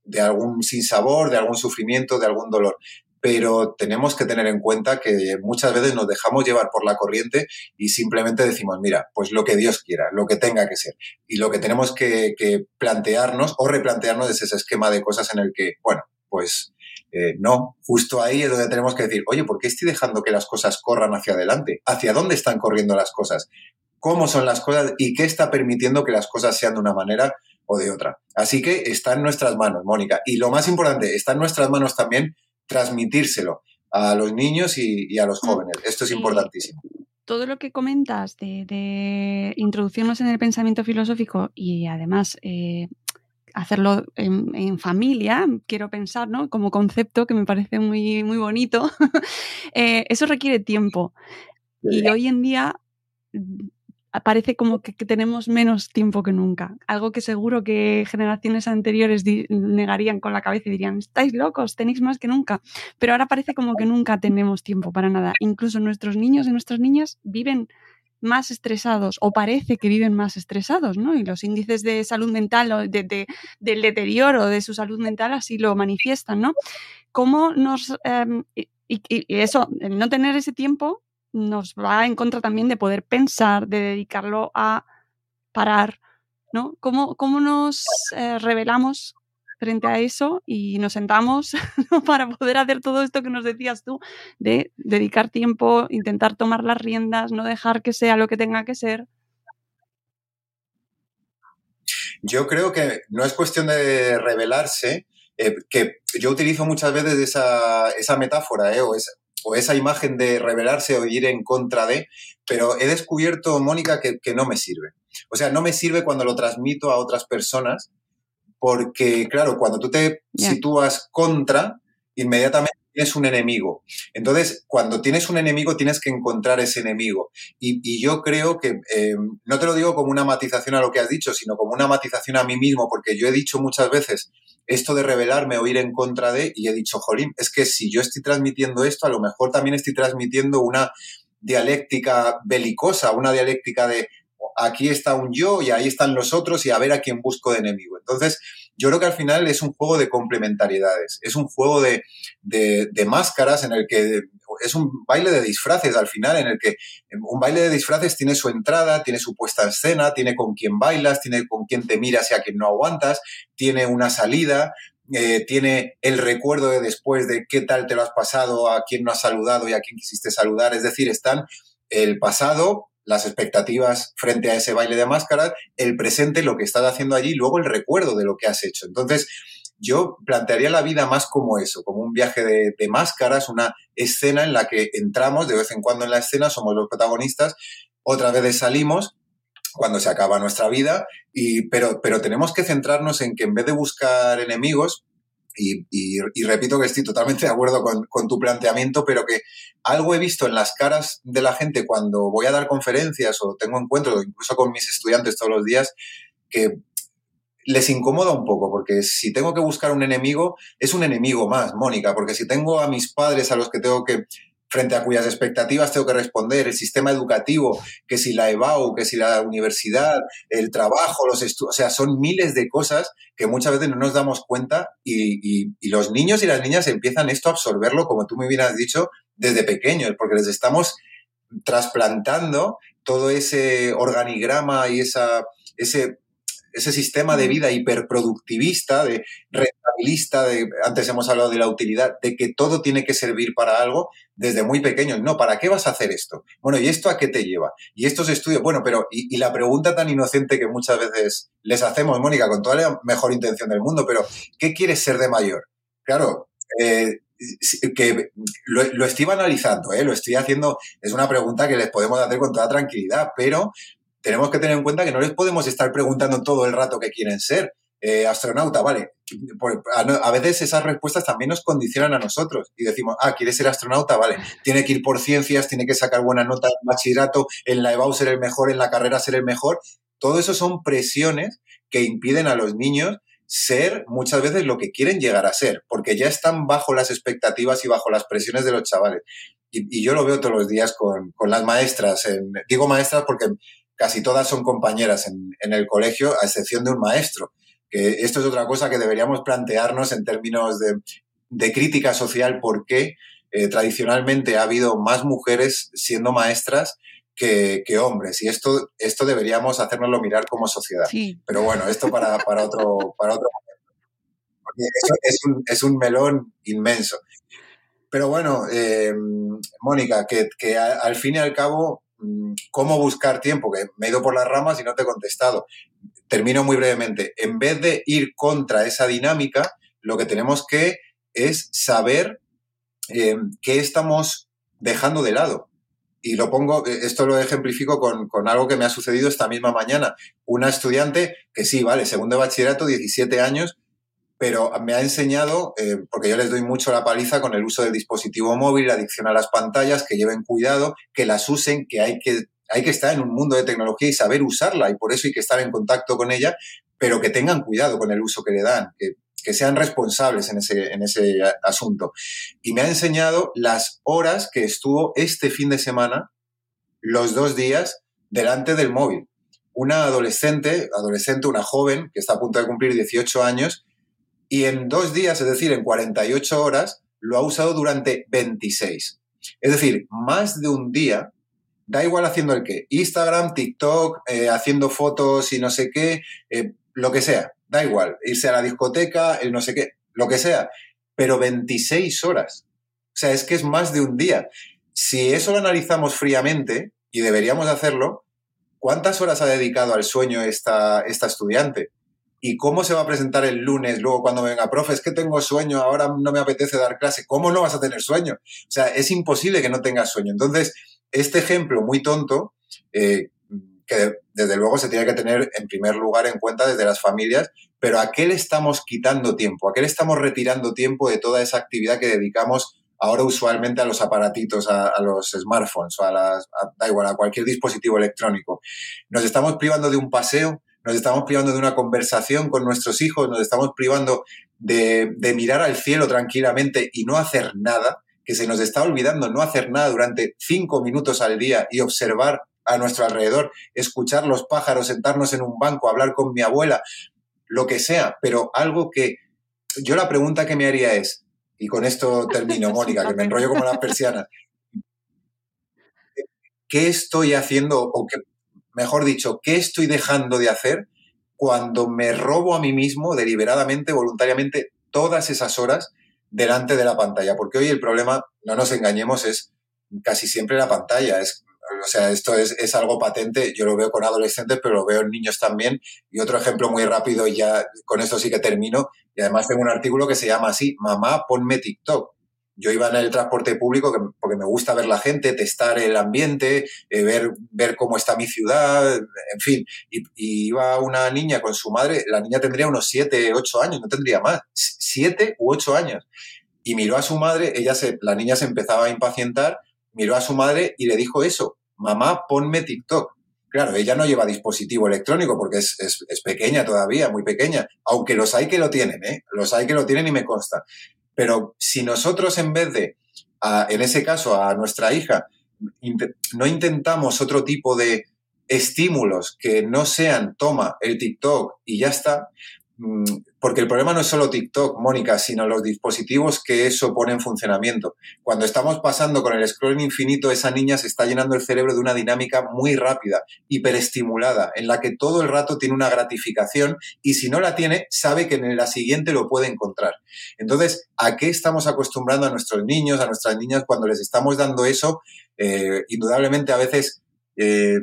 de algún sinsabor, de algún sufrimiento, de algún dolor. Pero tenemos que tener en cuenta que muchas veces nos dejamos llevar por la corriente y simplemente decimos, mira, pues lo que Dios quiera, lo que tenga que ser. Y lo que tenemos que, que plantearnos o replantearnos es ese esquema de cosas en el que, bueno, pues eh, no, justo ahí es donde tenemos que decir, oye, ¿por qué estoy dejando que las cosas corran hacia adelante? ¿Hacia dónde están corriendo las cosas? ¿Cómo son las cosas? ¿Y qué está permitiendo que las cosas sean de una manera o de otra? Así que está en nuestras manos, Mónica. Y lo más importante, está en nuestras manos también transmitírselo a los niños y, a los mm. jóvenes. Esto es importantísimo todo lo que comentas de, introducirnos en el pensamiento filosófico y además eh, hacerlo en, familia, quiero pensar, ¿no? Como concepto que me parece muy, muy bonito, eh, eso requiere tiempo. Y hoy en día mm, parece como que, tenemos menos tiempo que nunca. Algo que seguro que generaciones anteriores negarían con la cabeza y dirían, estáis locos, tenéis más que nunca. Pero ahora parece como que nunca tenemos tiempo para nada. Incluso nuestros niños y nuestras niñas viven más estresados o parece que viven más estresados, ¿no? Y los índices de salud mental o de, del deterioro de su salud mental así lo manifiestan, ¿no? ¿Cómo nos... Em, y, eso, el no tener ese tiempo nos va en contra también de poder pensar, de dedicarlo a parar, ¿no? ¿Cómo, cómo nos eh, revelamos frente a eso y nos sentamos para poder hacer todo esto que nos decías tú, de dedicar tiempo, intentar tomar las riendas, no dejar que sea lo que tenga que ser. Yo creo que no es cuestión de revelarse, eh, que yo utilizo muchas veces esa, esa metáfora eh, o, esa, o, esa, imagen de revelarse o ir en contra de, pero he descubierto, Mónica, que, que no me sirve. O sea, no me sirve cuando lo transmito a otras personas porque, claro, cuando tú te sitúas contra, inmediatamente tienes un enemigo. Entonces, cuando tienes un enemigo, tienes que encontrar ese enemigo. Y, yo creo que, eh, no te lo digo como una matización a lo que has dicho, sino como una matización a mí mismo, porque yo he dicho muchas veces esto de rebelarme o ir en contra de, y he dicho, jolín, es que si yo estoy transmitiendo esto, a lo mejor también estoy transmitiendo una dialéctica belicosa, una dialéctica de aquí está un yo y ahí están los otros y a ver a quién busco de enemigo. Entonces, yo creo que al final es un juego de complementariedades, es un juego de, máscaras en el que, es un baile de disfraces al final, en el que un baile de disfraces tiene su entrada, tiene su puesta en escena, tiene con quién bailas, tiene con quién te miras y a quien no aguantas, tiene una salida, eh, tiene el recuerdo de después de qué tal te lo has pasado, a quién no has saludado y a quién quisiste saludar. Es decir, están el pasado, las expectativas frente a ese baile de máscaras, el presente, lo que estás haciendo allí, y luego el recuerdo de lo que has hecho. Entonces, yo plantearía la vida más como eso, como un viaje de, máscaras, una escena en la que entramos de vez en cuando en la escena, somos los protagonistas, otra vez salimos cuando se acaba nuestra vida, y, pero, pero tenemos que centrarnos en que en vez de buscar enemigos, y, repito que estoy totalmente de acuerdo con, tu planteamiento, pero que algo he visto en las caras de la gente cuando voy a dar conferencias o tengo encuentros, incluso con mis estudiantes todos los días, que les incomoda un poco, porque si tengo que buscar un enemigo, es un enemigo más, Mónica, porque si tengo a mis padres a los que tengo que frente a cuyas expectativas tengo que responder, el sistema educativo, que si la EBAU, que si la universidad, el trabajo, los estudios, o sea, son miles de cosas que muchas veces no nos damos cuenta y, los niños y las niñas empiezan esto a absorberlo, como tú me hubieras dicho, desde pequeños, porque les estamos trasplantando todo ese organigrama y esa, ese ese sistema de vida hiperproductivista, de rentabilista, de, antes hemos hablado de la utilidad, de que todo tiene que servir para algo desde muy pequeños. No, ¿para qué vas a hacer esto? Bueno, ¿y esto a qué te lleva? Y estos estudios, bueno, pero, y, la pregunta tan inocente que muchas veces les hacemos, Mónica, con toda la mejor intención del mundo, pero ¿qué quieres ser de mayor? Claro, eh, que lo, lo, estoy analizando, ¿eh? lo estoy haciendo, es una pregunta que les podemos hacer con toda tranquilidad, pero tenemos que tener en cuenta que no les podemos estar preguntando todo el rato qué quieren ser. Eh, astronauta, vale. A veces esas respuestas también nos condicionan a nosotros y decimos, ah, ¿quieres ser astronauta? Vale, tiene que ir por ciencias, tiene que sacar buena nota en bachillerato, en la EBAU ser el mejor, en la carrera ser el mejor. Todo eso son presiones que impiden a los niños ser muchas veces lo que quieren llegar a ser, porque ya están bajo las expectativas y bajo las presiones de los chavales. Y, yo lo veo todos los días con, las maestras. digo maestras porque casi todas son compañeras en, el colegio, a excepción de un maestro. Que esto es otra cosa que deberíamos plantearnos en términos de, crítica social, porque eh, tradicionalmente ha habido más mujeres siendo maestras que, hombres. Y esto, esto deberíamos hacérnoslo mirar como sociedad. Pero bueno, esto para, otro, para otro momento. Porque eso es un, melón inmenso. Pero bueno, eh, Mónica, que, que al fin y al cabo cómo buscar tiempo, que me he ido por las ramas y no te he contestado. Termino muy brevemente. En vez de ir contra esa dinámica, lo que tenemos que es saber eh, qué estamos dejando de lado. Y lo pongo, eh, esto lo ejemplifico con, con, algo que me ha sucedido esta misma mañana. Una estudiante que sí, vale, segundo bachillerato, 17 años, pero me ha enseñado, eh, porque yo les doy mucho la paliza con el uso del dispositivo móvil, la adicción a las pantallas, que lleven cuidado, que las usen, que hay que, hay que estar en un mundo de tecnología y saber usarla, y por eso hay que estar en contacto con ella, pero que tengan cuidado con el uso que le dan, que, que sean responsables en ese, en ese asunto. Y me ha enseñado las horas que estuvo este fin de semana, los dos días, delante del móvil. Una adolescente, adolescente, una joven, que está a punto de cumplir 18 años, y en dos días, es decir, en 48 horas, lo ha usado durante 26. Es decir, más de un día, da igual haciendo el qué, Instagram, TikTok, eh, haciendo fotos y no sé qué, eh, lo que sea, da igual, irse a la discoteca, el no sé qué, lo que sea, pero 26 horas. O sea, es que es más de un día. Si eso lo analizamos fríamente, y deberíamos hacerlo, ¿cuántas horas ha dedicado al sueño esta, esta estudiante? ¿Y cómo se va a presentar el lunes luego cuando venga, profe, es que tengo sueño, ahora no me apetece dar clase? ¿Cómo no vas a tener sueño? O sea, es imposible que no tengas sueño. Entonces, este ejemplo muy tonto, eh, que desde luego se tiene que tener en primer lugar en cuenta desde las familias, pero ¿a qué le estamos quitando tiempo? ¿A qué le estamos retirando tiempo de toda esa actividad que dedicamos ahora usualmente a los aparatitos, a, los smartphones o a las, da igual, a cualquier dispositivo electrónico? Nos estamos privando de un paseo, nos estamos privando de una conversación con nuestros hijos, nos estamos privando de, mirar al cielo tranquilamente y no hacer nada, que se nos está olvidando no hacer nada durante cinco minutos al día y observar a nuestro alrededor, escuchar los pájaros, sentarnos en un banco, hablar con mi abuela, lo que sea, pero algo que yo la pregunta que me haría es, y con esto termino, Mónica, que me enrollo como las persianas. ¿Qué estoy haciendo, o qué, mejor dicho, qué estoy dejando de hacer cuando me robo a mí mismo deliberadamente, voluntariamente, todas esas horas delante de la pantalla? Porque hoy el problema, no nos engañemos, es casi siempre la pantalla. Es, o sea, esto es, es, algo patente, yo lo veo con adolescentes, pero lo veo en niños también. Y otro ejemplo muy rápido, y ya con esto sí que termino, y además tengo un artículo que se llama así, Mamá, ponme TikTok. Yo iba en el transporte público porque me gusta ver la gente, testar el ambiente, eh, ver, ver cómo está mi ciudad, en fin. Y, iba una niña con su madre, la niña tendría unos 7, 8 años, no tendría más, 7 u 8 años. Y miró a su madre, ella se, la niña se empezaba a impacientar, miró a su madre y le dijo eso, mamá, ponme TikTok. Claro, ella no lleva dispositivo electrónico porque es, es, es, pequeña todavía, muy pequeña, aunque los hay que lo tienen, ¿eh? Los hay que lo tienen y me consta. Pero si nosotros en vez de, a, en ese caso, a nuestra hija, no intentamos otro tipo de estímulos que no sean, toma el TikTok y ya está, porque el problema no es solo TikTok, Mónica, sino los dispositivos que eso pone en funcionamiento. Cuando estamos pasando con el scrolling infinito, esa niña se está llenando el cerebro de una dinámica muy rápida, hiperestimulada, en la que todo el rato tiene una gratificación y si no la tiene, sabe que en la siguiente lo puede encontrar. Entonces, ¿a qué estamos acostumbrando a nuestros niños, a nuestras niñas cuando les estamos dando eso? Eh, indudablemente a veces eh,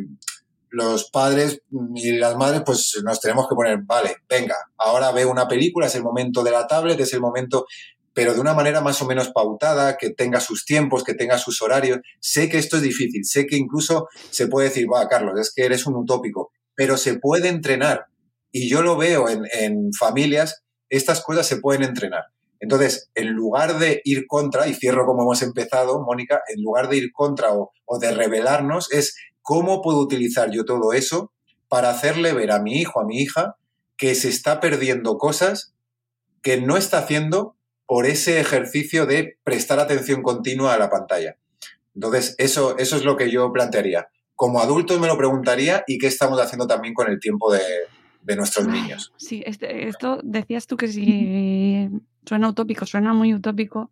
los padres y las madres pues nos tenemos que poner, vale, venga, ahora ve una película, es el momento de la tablet, es el momento, pero de una manera más o menos pautada, que tenga sus tiempos, que tenga sus horarios. Sé que esto es difícil, sé que incluso se puede decir, va, Carlos, es que eres un utópico, pero se puede entrenar. Y yo lo veo en, en familias, estas cosas se pueden entrenar. Entonces, en lugar de ir contra, y cierro como hemos empezado, Mónica, en lugar de ir contra o, o de rebelarnos, es ¿Cómo puedo utilizar yo todo eso para hacerle ver a mi hijo, a mi hija, que se está perdiendo cosas que no está haciendo por ese ejercicio de prestar atención continua a la pantalla? Entonces, eso, eso es lo que yo plantearía. Como adultos me lo preguntaría y qué estamos haciendo también con el tiempo de, de nuestros niños. Sí, este, esto decías tú que si suena utópico, suena muy utópico.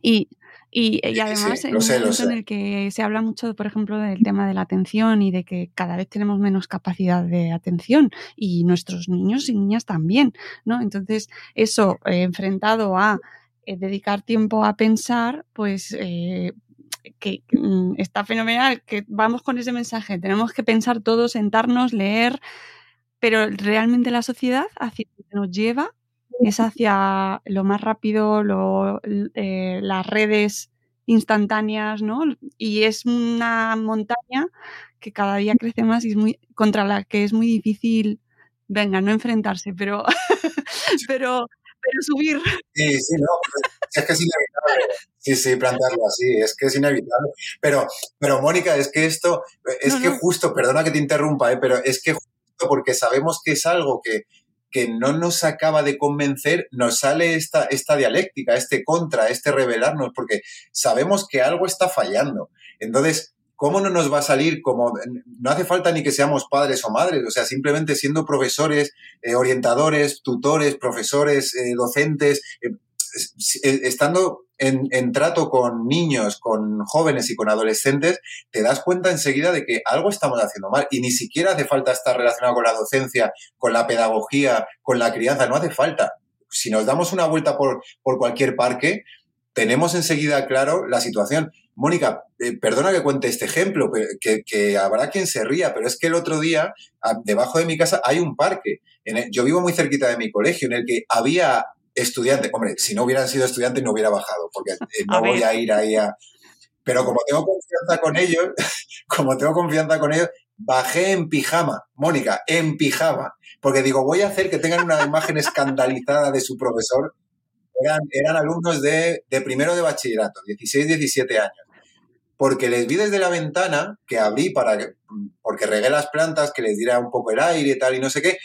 Y y, y además, sí, en un sé, momento en el que se habla mucho, por ejemplo, del tema de la atención y de que cada vez tenemos menos capacidad de atención y nuestros niños y niñas también, ¿no? Entonces, eso eh, enfrentado a eh, dedicar tiempo a pensar, pues eh, que mm, está fenomenal, que vamos con ese mensaje, tenemos que pensar todos, sentarnos, leer, pero realmente la sociedad hacia nos lleva es hacia lo más rápido, lo, eh, las redes instantáneas, ¿no? Y es una montaña que cada día crece más y es muy contra la que es muy difícil, venga, no enfrentarse, pero, pero, pero subir. Sí, sí, no, es que es inevitable. Sí, sí, plantearlo así, es que es inevitable. Pero, pero Mónica, es que esto, es no, que no. justo, perdona que te interrumpa, ¿eh? pero es que justo porque sabemos que es algo que, que no nos acaba de convencer, nos sale esta, esta dialéctica, este contra, este revelarnos, porque sabemos que algo está fallando. Entonces, ¿cómo no nos va a salir como, no hace falta ni que seamos padres o madres, o sea, simplemente siendo profesores, eh, orientadores, tutores, profesores, eh, docentes, eh, estando en, en, trato con niños, con jóvenes y con adolescentes, te das cuenta enseguida de que algo estamos haciendo mal y ni siquiera hace falta estar relacionado con la docencia, con la pedagogía, con la crianza, no hace falta. Si nos damos una vuelta por, por cualquier parque, tenemos enseguida claro la situación. Mónica, eh, perdona que cuente este ejemplo, que, que, habrá quien se ría, pero es que el otro día, debajo de mi casa, hay un parque. El, yo vivo muy cerquita de mi colegio, en el que había estudiante, hombre, si no hubieran sido estudiantes no hubiera bajado, porque eh, no a voy a ir ahí a... Pero como tengo confianza con ellos, como tengo confianza con ellos, bajé en pijama, Mónica, en pijama, porque digo, voy a hacer que tengan una imagen escandalizada de su profesor. Eran, eran alumnos de, de primero de bachillerato, 16, 17 años. Porque les vi desde la ventana, que abrí para que, porque regué las plantas, que les diera un poco el aire y tal, y no sé qué,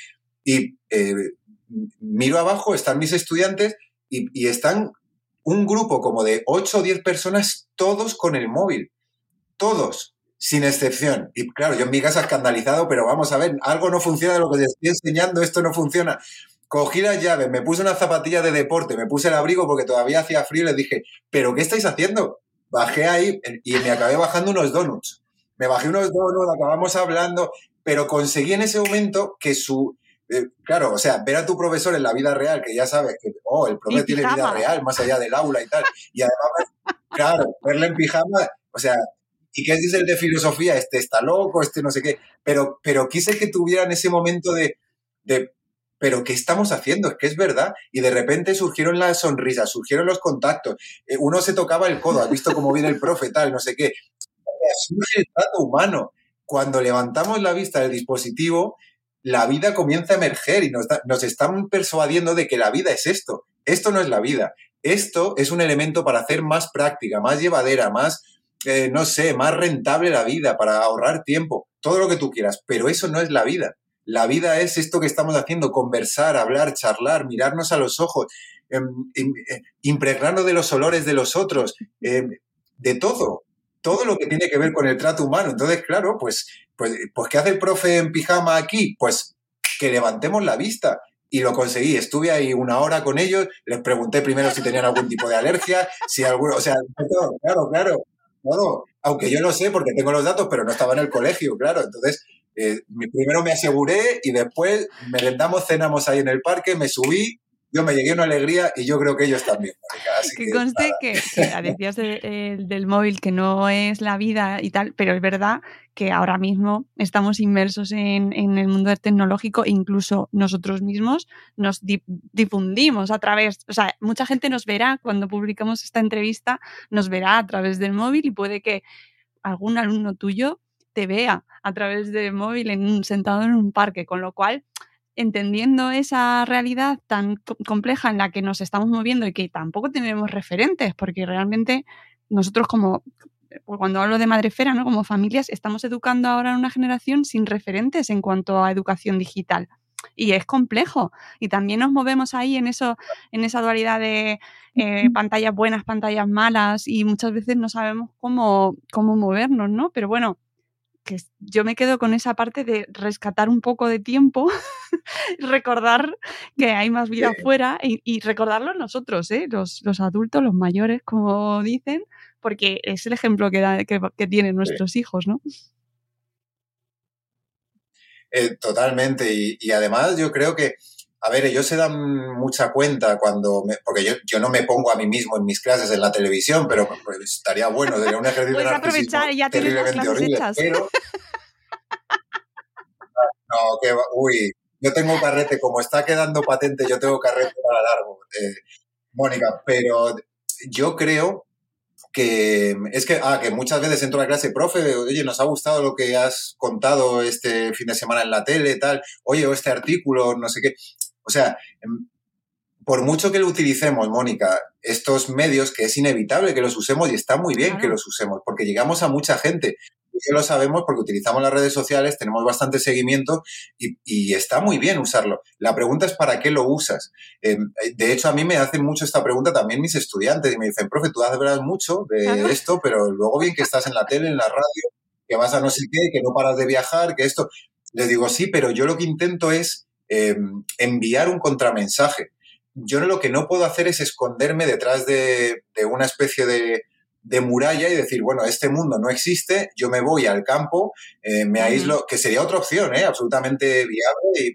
y eh, miro abajo, están mis estudiantes y, están un grupo como de 8 o 10 personas, todos con el móvil. Todos, sin excepción. Y claro, yo en mi casa escandalizado, pero vamos a ver, algo no funciona de lo que les estoy enseñando, esto no funciona. cogí las llaves, me puse una zapatilla de deporte, me puse el abrigo porque todavía hacía frío y les dije, ¿pero qué estáis haciendo? Bajé ahí y me acabé bajando unos donuts. Me bajé unos donuts, acabamos hablando, pero conseguí en ese momento que su... eh, claro, o sea, ver a tu profesor en la vida real, que ya sabes que, oh, el profe En tiene vida real, más allá del aula y tal. Y además, claro, verle en pijama, o sea, ¿y qué dice el de filosofía? Este está loco, este no sé qué. Pero, pero quise que tuvieran ese momento de, de, pero ¿qué estamos haciendo? Es que es verdad. Y de repente surgieron las sonrisas, surgieron los contactos. Eh, uno se tocaba el codo, has visto cómo viene el profe, tal, no sé qué. Surge el trato humano. Cuando levantamos la vista del dispositivo, la vida comienza a emerger y nos, están persuadiendo de que la vida es esto. Esto no es la vida. Esto es un elemento para hacer más práctica, más llevadera, más, eh, no sé, más rentable la vida, para ahorrar tiempo, todo lo que tú quieras. Pero eso no es la vida. La vida es esto que estamos haciendo, conversar, hablar, charlar, mirarnos a los ojos, em, eh, impregnarnos de los olores de los otros, em, de todo, todo lo que tiene que ver con el trato humano. Entonces, claro, pues, pues, pues ¿qué hace el profe en pijama aquí? Pues que levantemos la vista. Y lo conseguí. Estuve ahí una hora con ellos, les pregunté primero si tenían algún tipo de alergia, si alguno, o sea, todo, claro, claro, todo. Aunque yo lo sé porque tengo los datos, pero no estaba en el colegio, claro. Entonces, eh, primero me aseguré y después merendamos, cenamos ahí en el parque, me subí, yo me llegué una alegría y yo creo que ellos también. Así que que, conste que, que decías de- el- del móvil que no es la vida y tal, pero es verdad que ahora mismo estamos inmersos en, en el mundo tecnológico, incluso nosotros mismos nos di- difundimos a través, o sea, mucha gente nos verá cuando publicamos esta entrevista, nos verá a través del móvil y puede que algún alumno tuyo te vea a través del móvil en sentado en un parque, con lo cual entendiendo esa realidad tan co- compleja en la que nos estamos moviendo y que tampoco tenemos referentes, porque realmente nosotros como, pues cuando hablo de madrefera, ¿no? como familias, estamos educando ahora a una generación sin referentes en cuanto a educación digital. Y es complejo. Y también nos movemos ahí en eso, en esa dualidad de eh, pantallas buenas, pantallas malas, y muchas veces no sabemos cómo, cómo movernos, ¿no? Pero bueno, que yo me quedo con esa parte de rescatar un poco de tiempo, recordar que hay más vida Sí. afuera y, y recordarlo nosotros, ¿eh? los, los adultos, los mayores, como dicen, porque es el ejemplo que, da- que, que tienen nuestros hijos, ¿no? Eh, totalmente. Y, y además yo creo que, a ver, ellos se dan mucha cuenta cuando, me- porque yo, yo no me pongo a mí mismo en mis clases en la televisión, pero pues, estaría bueno, sería un ejercicio de aprovechar ya las terriblemente horrible, hechas. pero... No, que uy, yo tengo carrete, como está quedando patente, yo tengo carrete para largo, eh, Mónica, pero yo creo que es que, ah, que muchas veces entro a la clase, profe, oye, nos ha gustado lo que has contado este fin de semana en la tele, tal, oye, o este artículo, no sé qué. O sea, em, por mucho que lo utilicemos, Mónica, estos medios, que es inevitable que los usemos y está muy bien Claro. que los usemos, porque llegamos a mucha gente. Y lo sabemos porque utilizamos las redes sociales, tenemos bastante seguimiento y, y está muy bien usarlo. La pregunta es para qué lo usas. Eh, de hecho, a mí me hacen mucho esta pregunta también mis estudiantes y me dicen, profe, tú hablas mucho de Claro. esto, pero luego bien que estás en la tele, en la radio, que vas a no sé qué, que no paras de viajar, que esto. Les digo, sí, pero yo lo que intento es eh, enviar un contramensaje. Yo lo que no puedo hacer es esconderme detrás de, de una especie de, de muralla y decir, bueno, este mundo no existe, yo me voy al campo, eh, me aíslo, que sería otra opción, ¿eh? absolutamente viable y,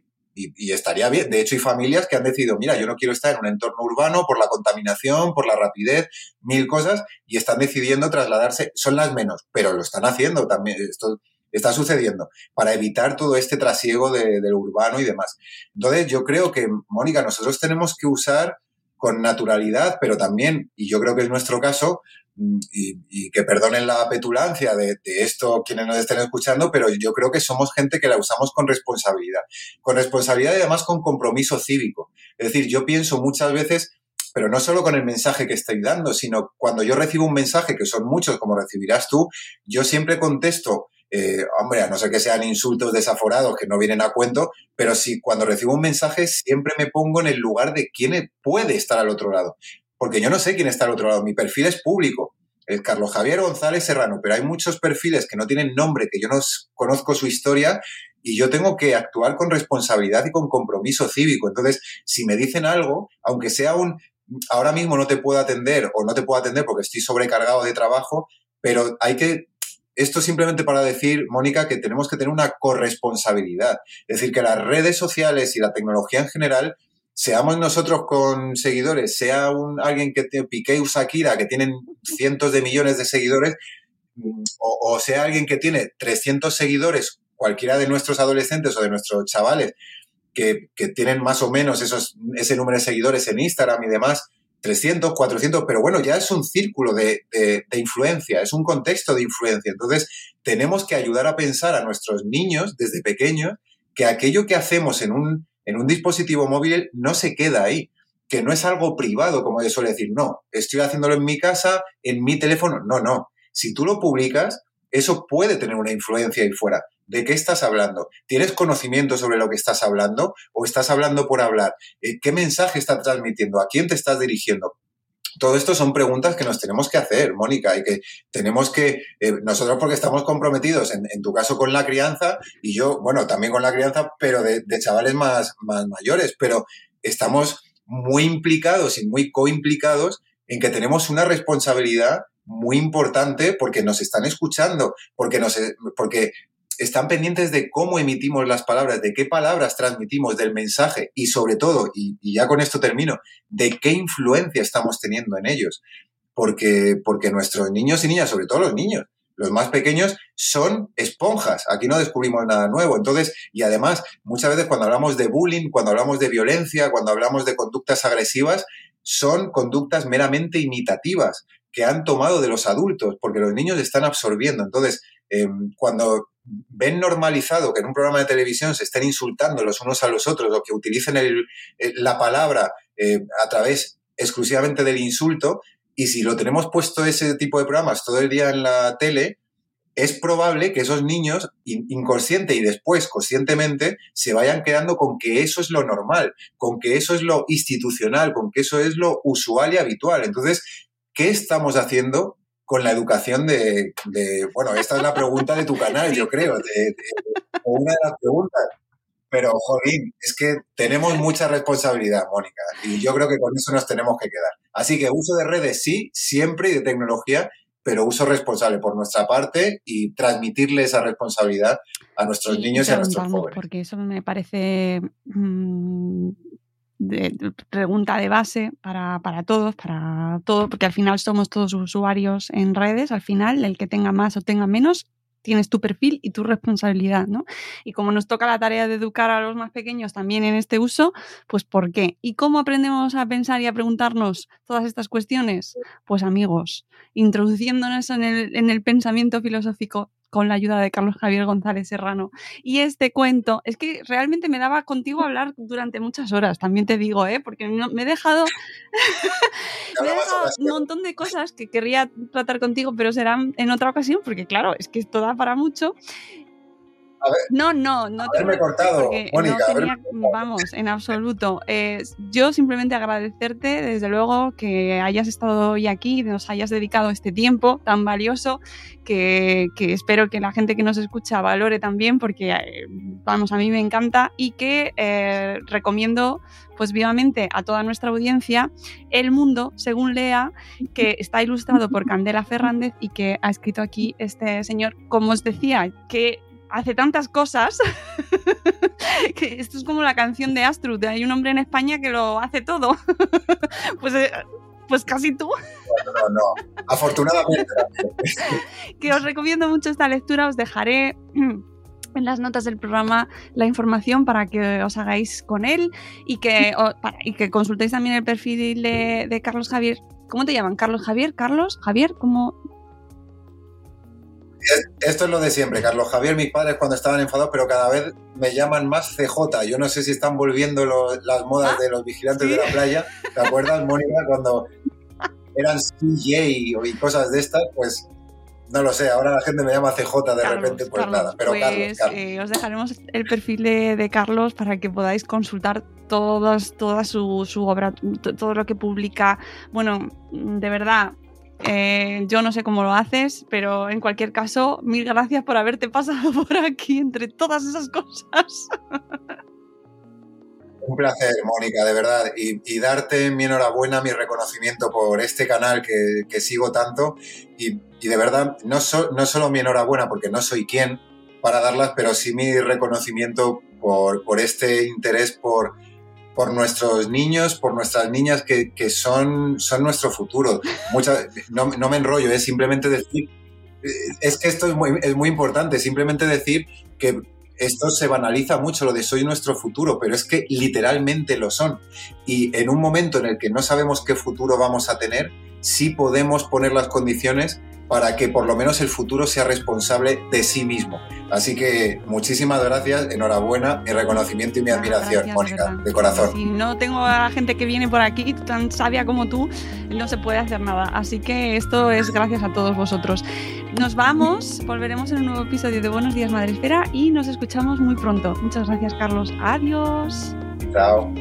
y- y estaría bien. De hecho, hay familias que han decidido, mira, yo no quiero estar en un entorno urbano por la contaminación, por la rapidez, mil cosas, y están decidiendo trasladarse. Son las menos, pero lo están haciendo también. Esto está sucediendo para evitar todo este trasiego de, del urbano y demás. Entonces, yo creo que, Mónica, nosotros tenemos que usar con naturalidad, pero también, y yo creo que es nuestro caso, mm, y, que perdonen la petulancia de esto quienes nos estén escuchando, pero yo creo que somos gente que la usamos con responsabilidad. Con responsabilidad y además con compromiso cívico. Es decir, yo pienso muchas veces, pero no solo con el mensaje que estoy dando, sino cuando yo recibo un mensaje, que son muchos como recibirás tú, yo siempre contesto, eh, hombre, a no ser que sean insultos desaforados que no vienen a cuento, pero sí, cuando recibo un mensaje siempre me pongo en el lugar de quién puede estar al otro lado. Porque yo no sé quién está al otro lado, mi perfil es público. es Carlos Javier González Serrano, pero hay muchos perfiles que no tienen nombre, que yo no conozco su historia y yo tengo que actuar con responsabilidad y con compromiso cívico. Entonces, si me dicen algo, aunque sea un, ahora mismo no te puedo atender o no te puedo atender porque estoy sobrecargado de trabajo, pero hay que esto simplemente para decir, Mónica, que tenemos que tener una corresponsabilidad. Es decir, que las redes sociales y la tecnología en general, seamos nosotros con seguidores, sea un, alguien que te Piqué o Shakira, que tienen cientos de millones de seguidores, o, sea alguien que tiene 300 seguidores, cualquiera de nuestros adolescentes o de nuestros chavales, que, que tienen más o menos esos, ese número de seguidores en Instagram y demás, 300, 400, pero bueno, ya es un círculo de, influencia, es un contexto de influencia. Entonces, tenemos que ayudar a pensar a nuestros niños desde pequeños que aquello que hacemos en un, en un dispositivo móvil no se queda ahí, que no es algo privado, como yo suele decir, no, estoy haciéndolo en mi casa, en mi teléfono, no, no. Si tú lo publicas, eso puede tener una influencia ahí fuera. ¿De qué estás hablando? ¿Tienes conocimiento sobre lo que estás hablando o estás hablando por hablar? Eh, ¿Qué mensaje estás transmitiendo? ¿A quién te estás dirigiendo? Todo esto son preguntas que nos tenemos que hacer, Mónica, y que tenemos que, eh, nosotros porque estamos comprometidos, en, tu caso con la crianza, y yo, bueno, también con la crianza, pero de, chavales más, más mayores, pero estamos muy implicados y muy coimplicados en que tenemos una responsabilidad muy importante porque nos están escuchando, porque, nos, porque están pendientes de cómo emitimos las palabras, de qué palabras transmitimos, del mensaje y sobre todo, y, ya con esto termino, de qué influencia estamos teniendo en ellos. Porque, porque nuestros niños y niñas, sobre todo los niños, los más pequeños, son esponjas. Aquí no descubrimos nada nuevo. Entonces, y además, muchas veces cuando hablamos de bullying, cuando hablamos de violencia, cuando hablamos de conductas agresivas, son conductas meramente imitativas que han tomado de los adultos, porque los niños están absorbiendo. Entonces, em, cuando ven normalizado que en un programa de televisión se estén insultando los unos a los otros o que utilicen la palabra eh, a través exclusivamente del insulto, y si lo tenemos puesto ese tipo de programas todo el día en la tele, es probable que esos niños, inconsciente y después conscientemente, se vayan quedando con que eso es lo normal, con que eso es lo institucional, con que eso es lo usual y habitual. Entonces, ¿qué estamos haciendo con la educación de, bueno, esta es la pregunta de tu canal, yo creo, de, una de las preguntas. Pero, Jolín, es que tenemos mucha responsabilidad, Mónica, y yo creo que con eso nos tenemos que quedar. Así que uso de redes sí, siempre y de tecnología, pero uso responsable por nuestra parte y transmitirle esa responsabilidad a nuestros niños y a nuestros jóvenes. Porque eso me parece mm, de, pregunta de base para, para, todos, para todo, porque al final somos todos usuarios en redes, al final el que tenga más o tenga menos, tienes tu perfil y tu responsabilidad, ¿no? Y como nos toca la tarea de educar a los más pequeños también en este uso, pues ¿por qué? ¿Y cómo aprendemos a pensar y a preguntarnos todas estas cuestiones? Pues amigos, introduciéndonos en el, en el pensamiento filosófico con la ayuda de Carlos Javier González Serrano. Y este cuento, es que realmente me daba contigo hablar durante muchas horas, también te digo, ¿eh? porque me he dejado, un montón de cosas que querría tratar contigo, pero serán en otra ocasión, porque claro, es que esto da para mucho. No, no, no te he cortado, Mónica. vamos, en absoluto. Eh, yo simplemente agradecerte, desde luego, que hayas estado hoy aquí, nos hayas dedicado este tiempo tan valioso que, espero que la gente que nos escucha valore también, porque, eh, vamos, a mí me encanta y que eh, recomiendo pues vivamente a toda nuestra audiencia El Mundo, según Lea, que está ilustrado por Candela Fernández y que ha escrito aquí este señor, como os decía, que hace tantas cosas que esto es como la canción de Astrud, hay un hombre en España que lo hace todo. pues eh, pues casi tú. No, no, afortunadamente. que os recomiendo mucho esta lectura, os dejaré en las notas del programa la información para que os hagáis con él y que, y que consultéis también el perfil de, de, Carlos Javier. ¿Cómo te llaman? ¿Carlos Javier? ¿Carlos? ¿Javier? ¿Cómo, esto es lo de siempre, Carlos Javier, mis padres cuando estaban enfadados, pero cada vez me llaman más CJ. Yo no sé si están volviendo las modas ah, de los vigilantes de la playa. ¿Te acuerdas, Mónica, cuando eran CJ y cosas de estas? Pues no lo sé, ahora la gente me llama CJ de repente, pues nada. Pero pues, Carlos, eh, os dejaremos el perfil de, Carlos para que podáis consultar todas, toda su, su obra, todo lo que publica. Bueno, de verdad, Eh, yo no sé cómo lo haces, pero en cualquier caso, mil gracias por haberte pasado por aquí entre todas esas cosas. Un placer, Mónica, de verdad. Y, darte mi enhorabuena, mi reconocimiento por este canal que, sigo tanto. Y, de verdad, no, solo mi enhorabuena porque no soy quien para darlas, pero sí mi reconocimiento por, por este interés por, por nuestros niños, por nuestras niñas que, que son, son nuestro futuro. Muchas, no, no, me enrollo, es simplemente decir, es que esto es muy, es muy importante, simplemente decir que esto se banaliza mucho, lo de soy nuestro futuro, pero es que literalmente lo son. Y en un momento en el que no sabemos qué futuro vamos a tener, sí podemos poner las condiciones para que por lo menos el futuro sea responsable de sí mismo. Así que muchísimas gracias, enhorabuena, mi reconocimiento y mi admiración, Mónica, de, corazón. Si no tengo a la gente que viene por aquí tan sabia como tú, no se puede hacer nada. Así que esto es gracias a todos vosotros. Nos vamos, volveremos en un nuevo episodio de Buenos Días Madre Esfera y nos escuchamos muy pronto. Muchas gracias, Carlos. Adiós. Chao.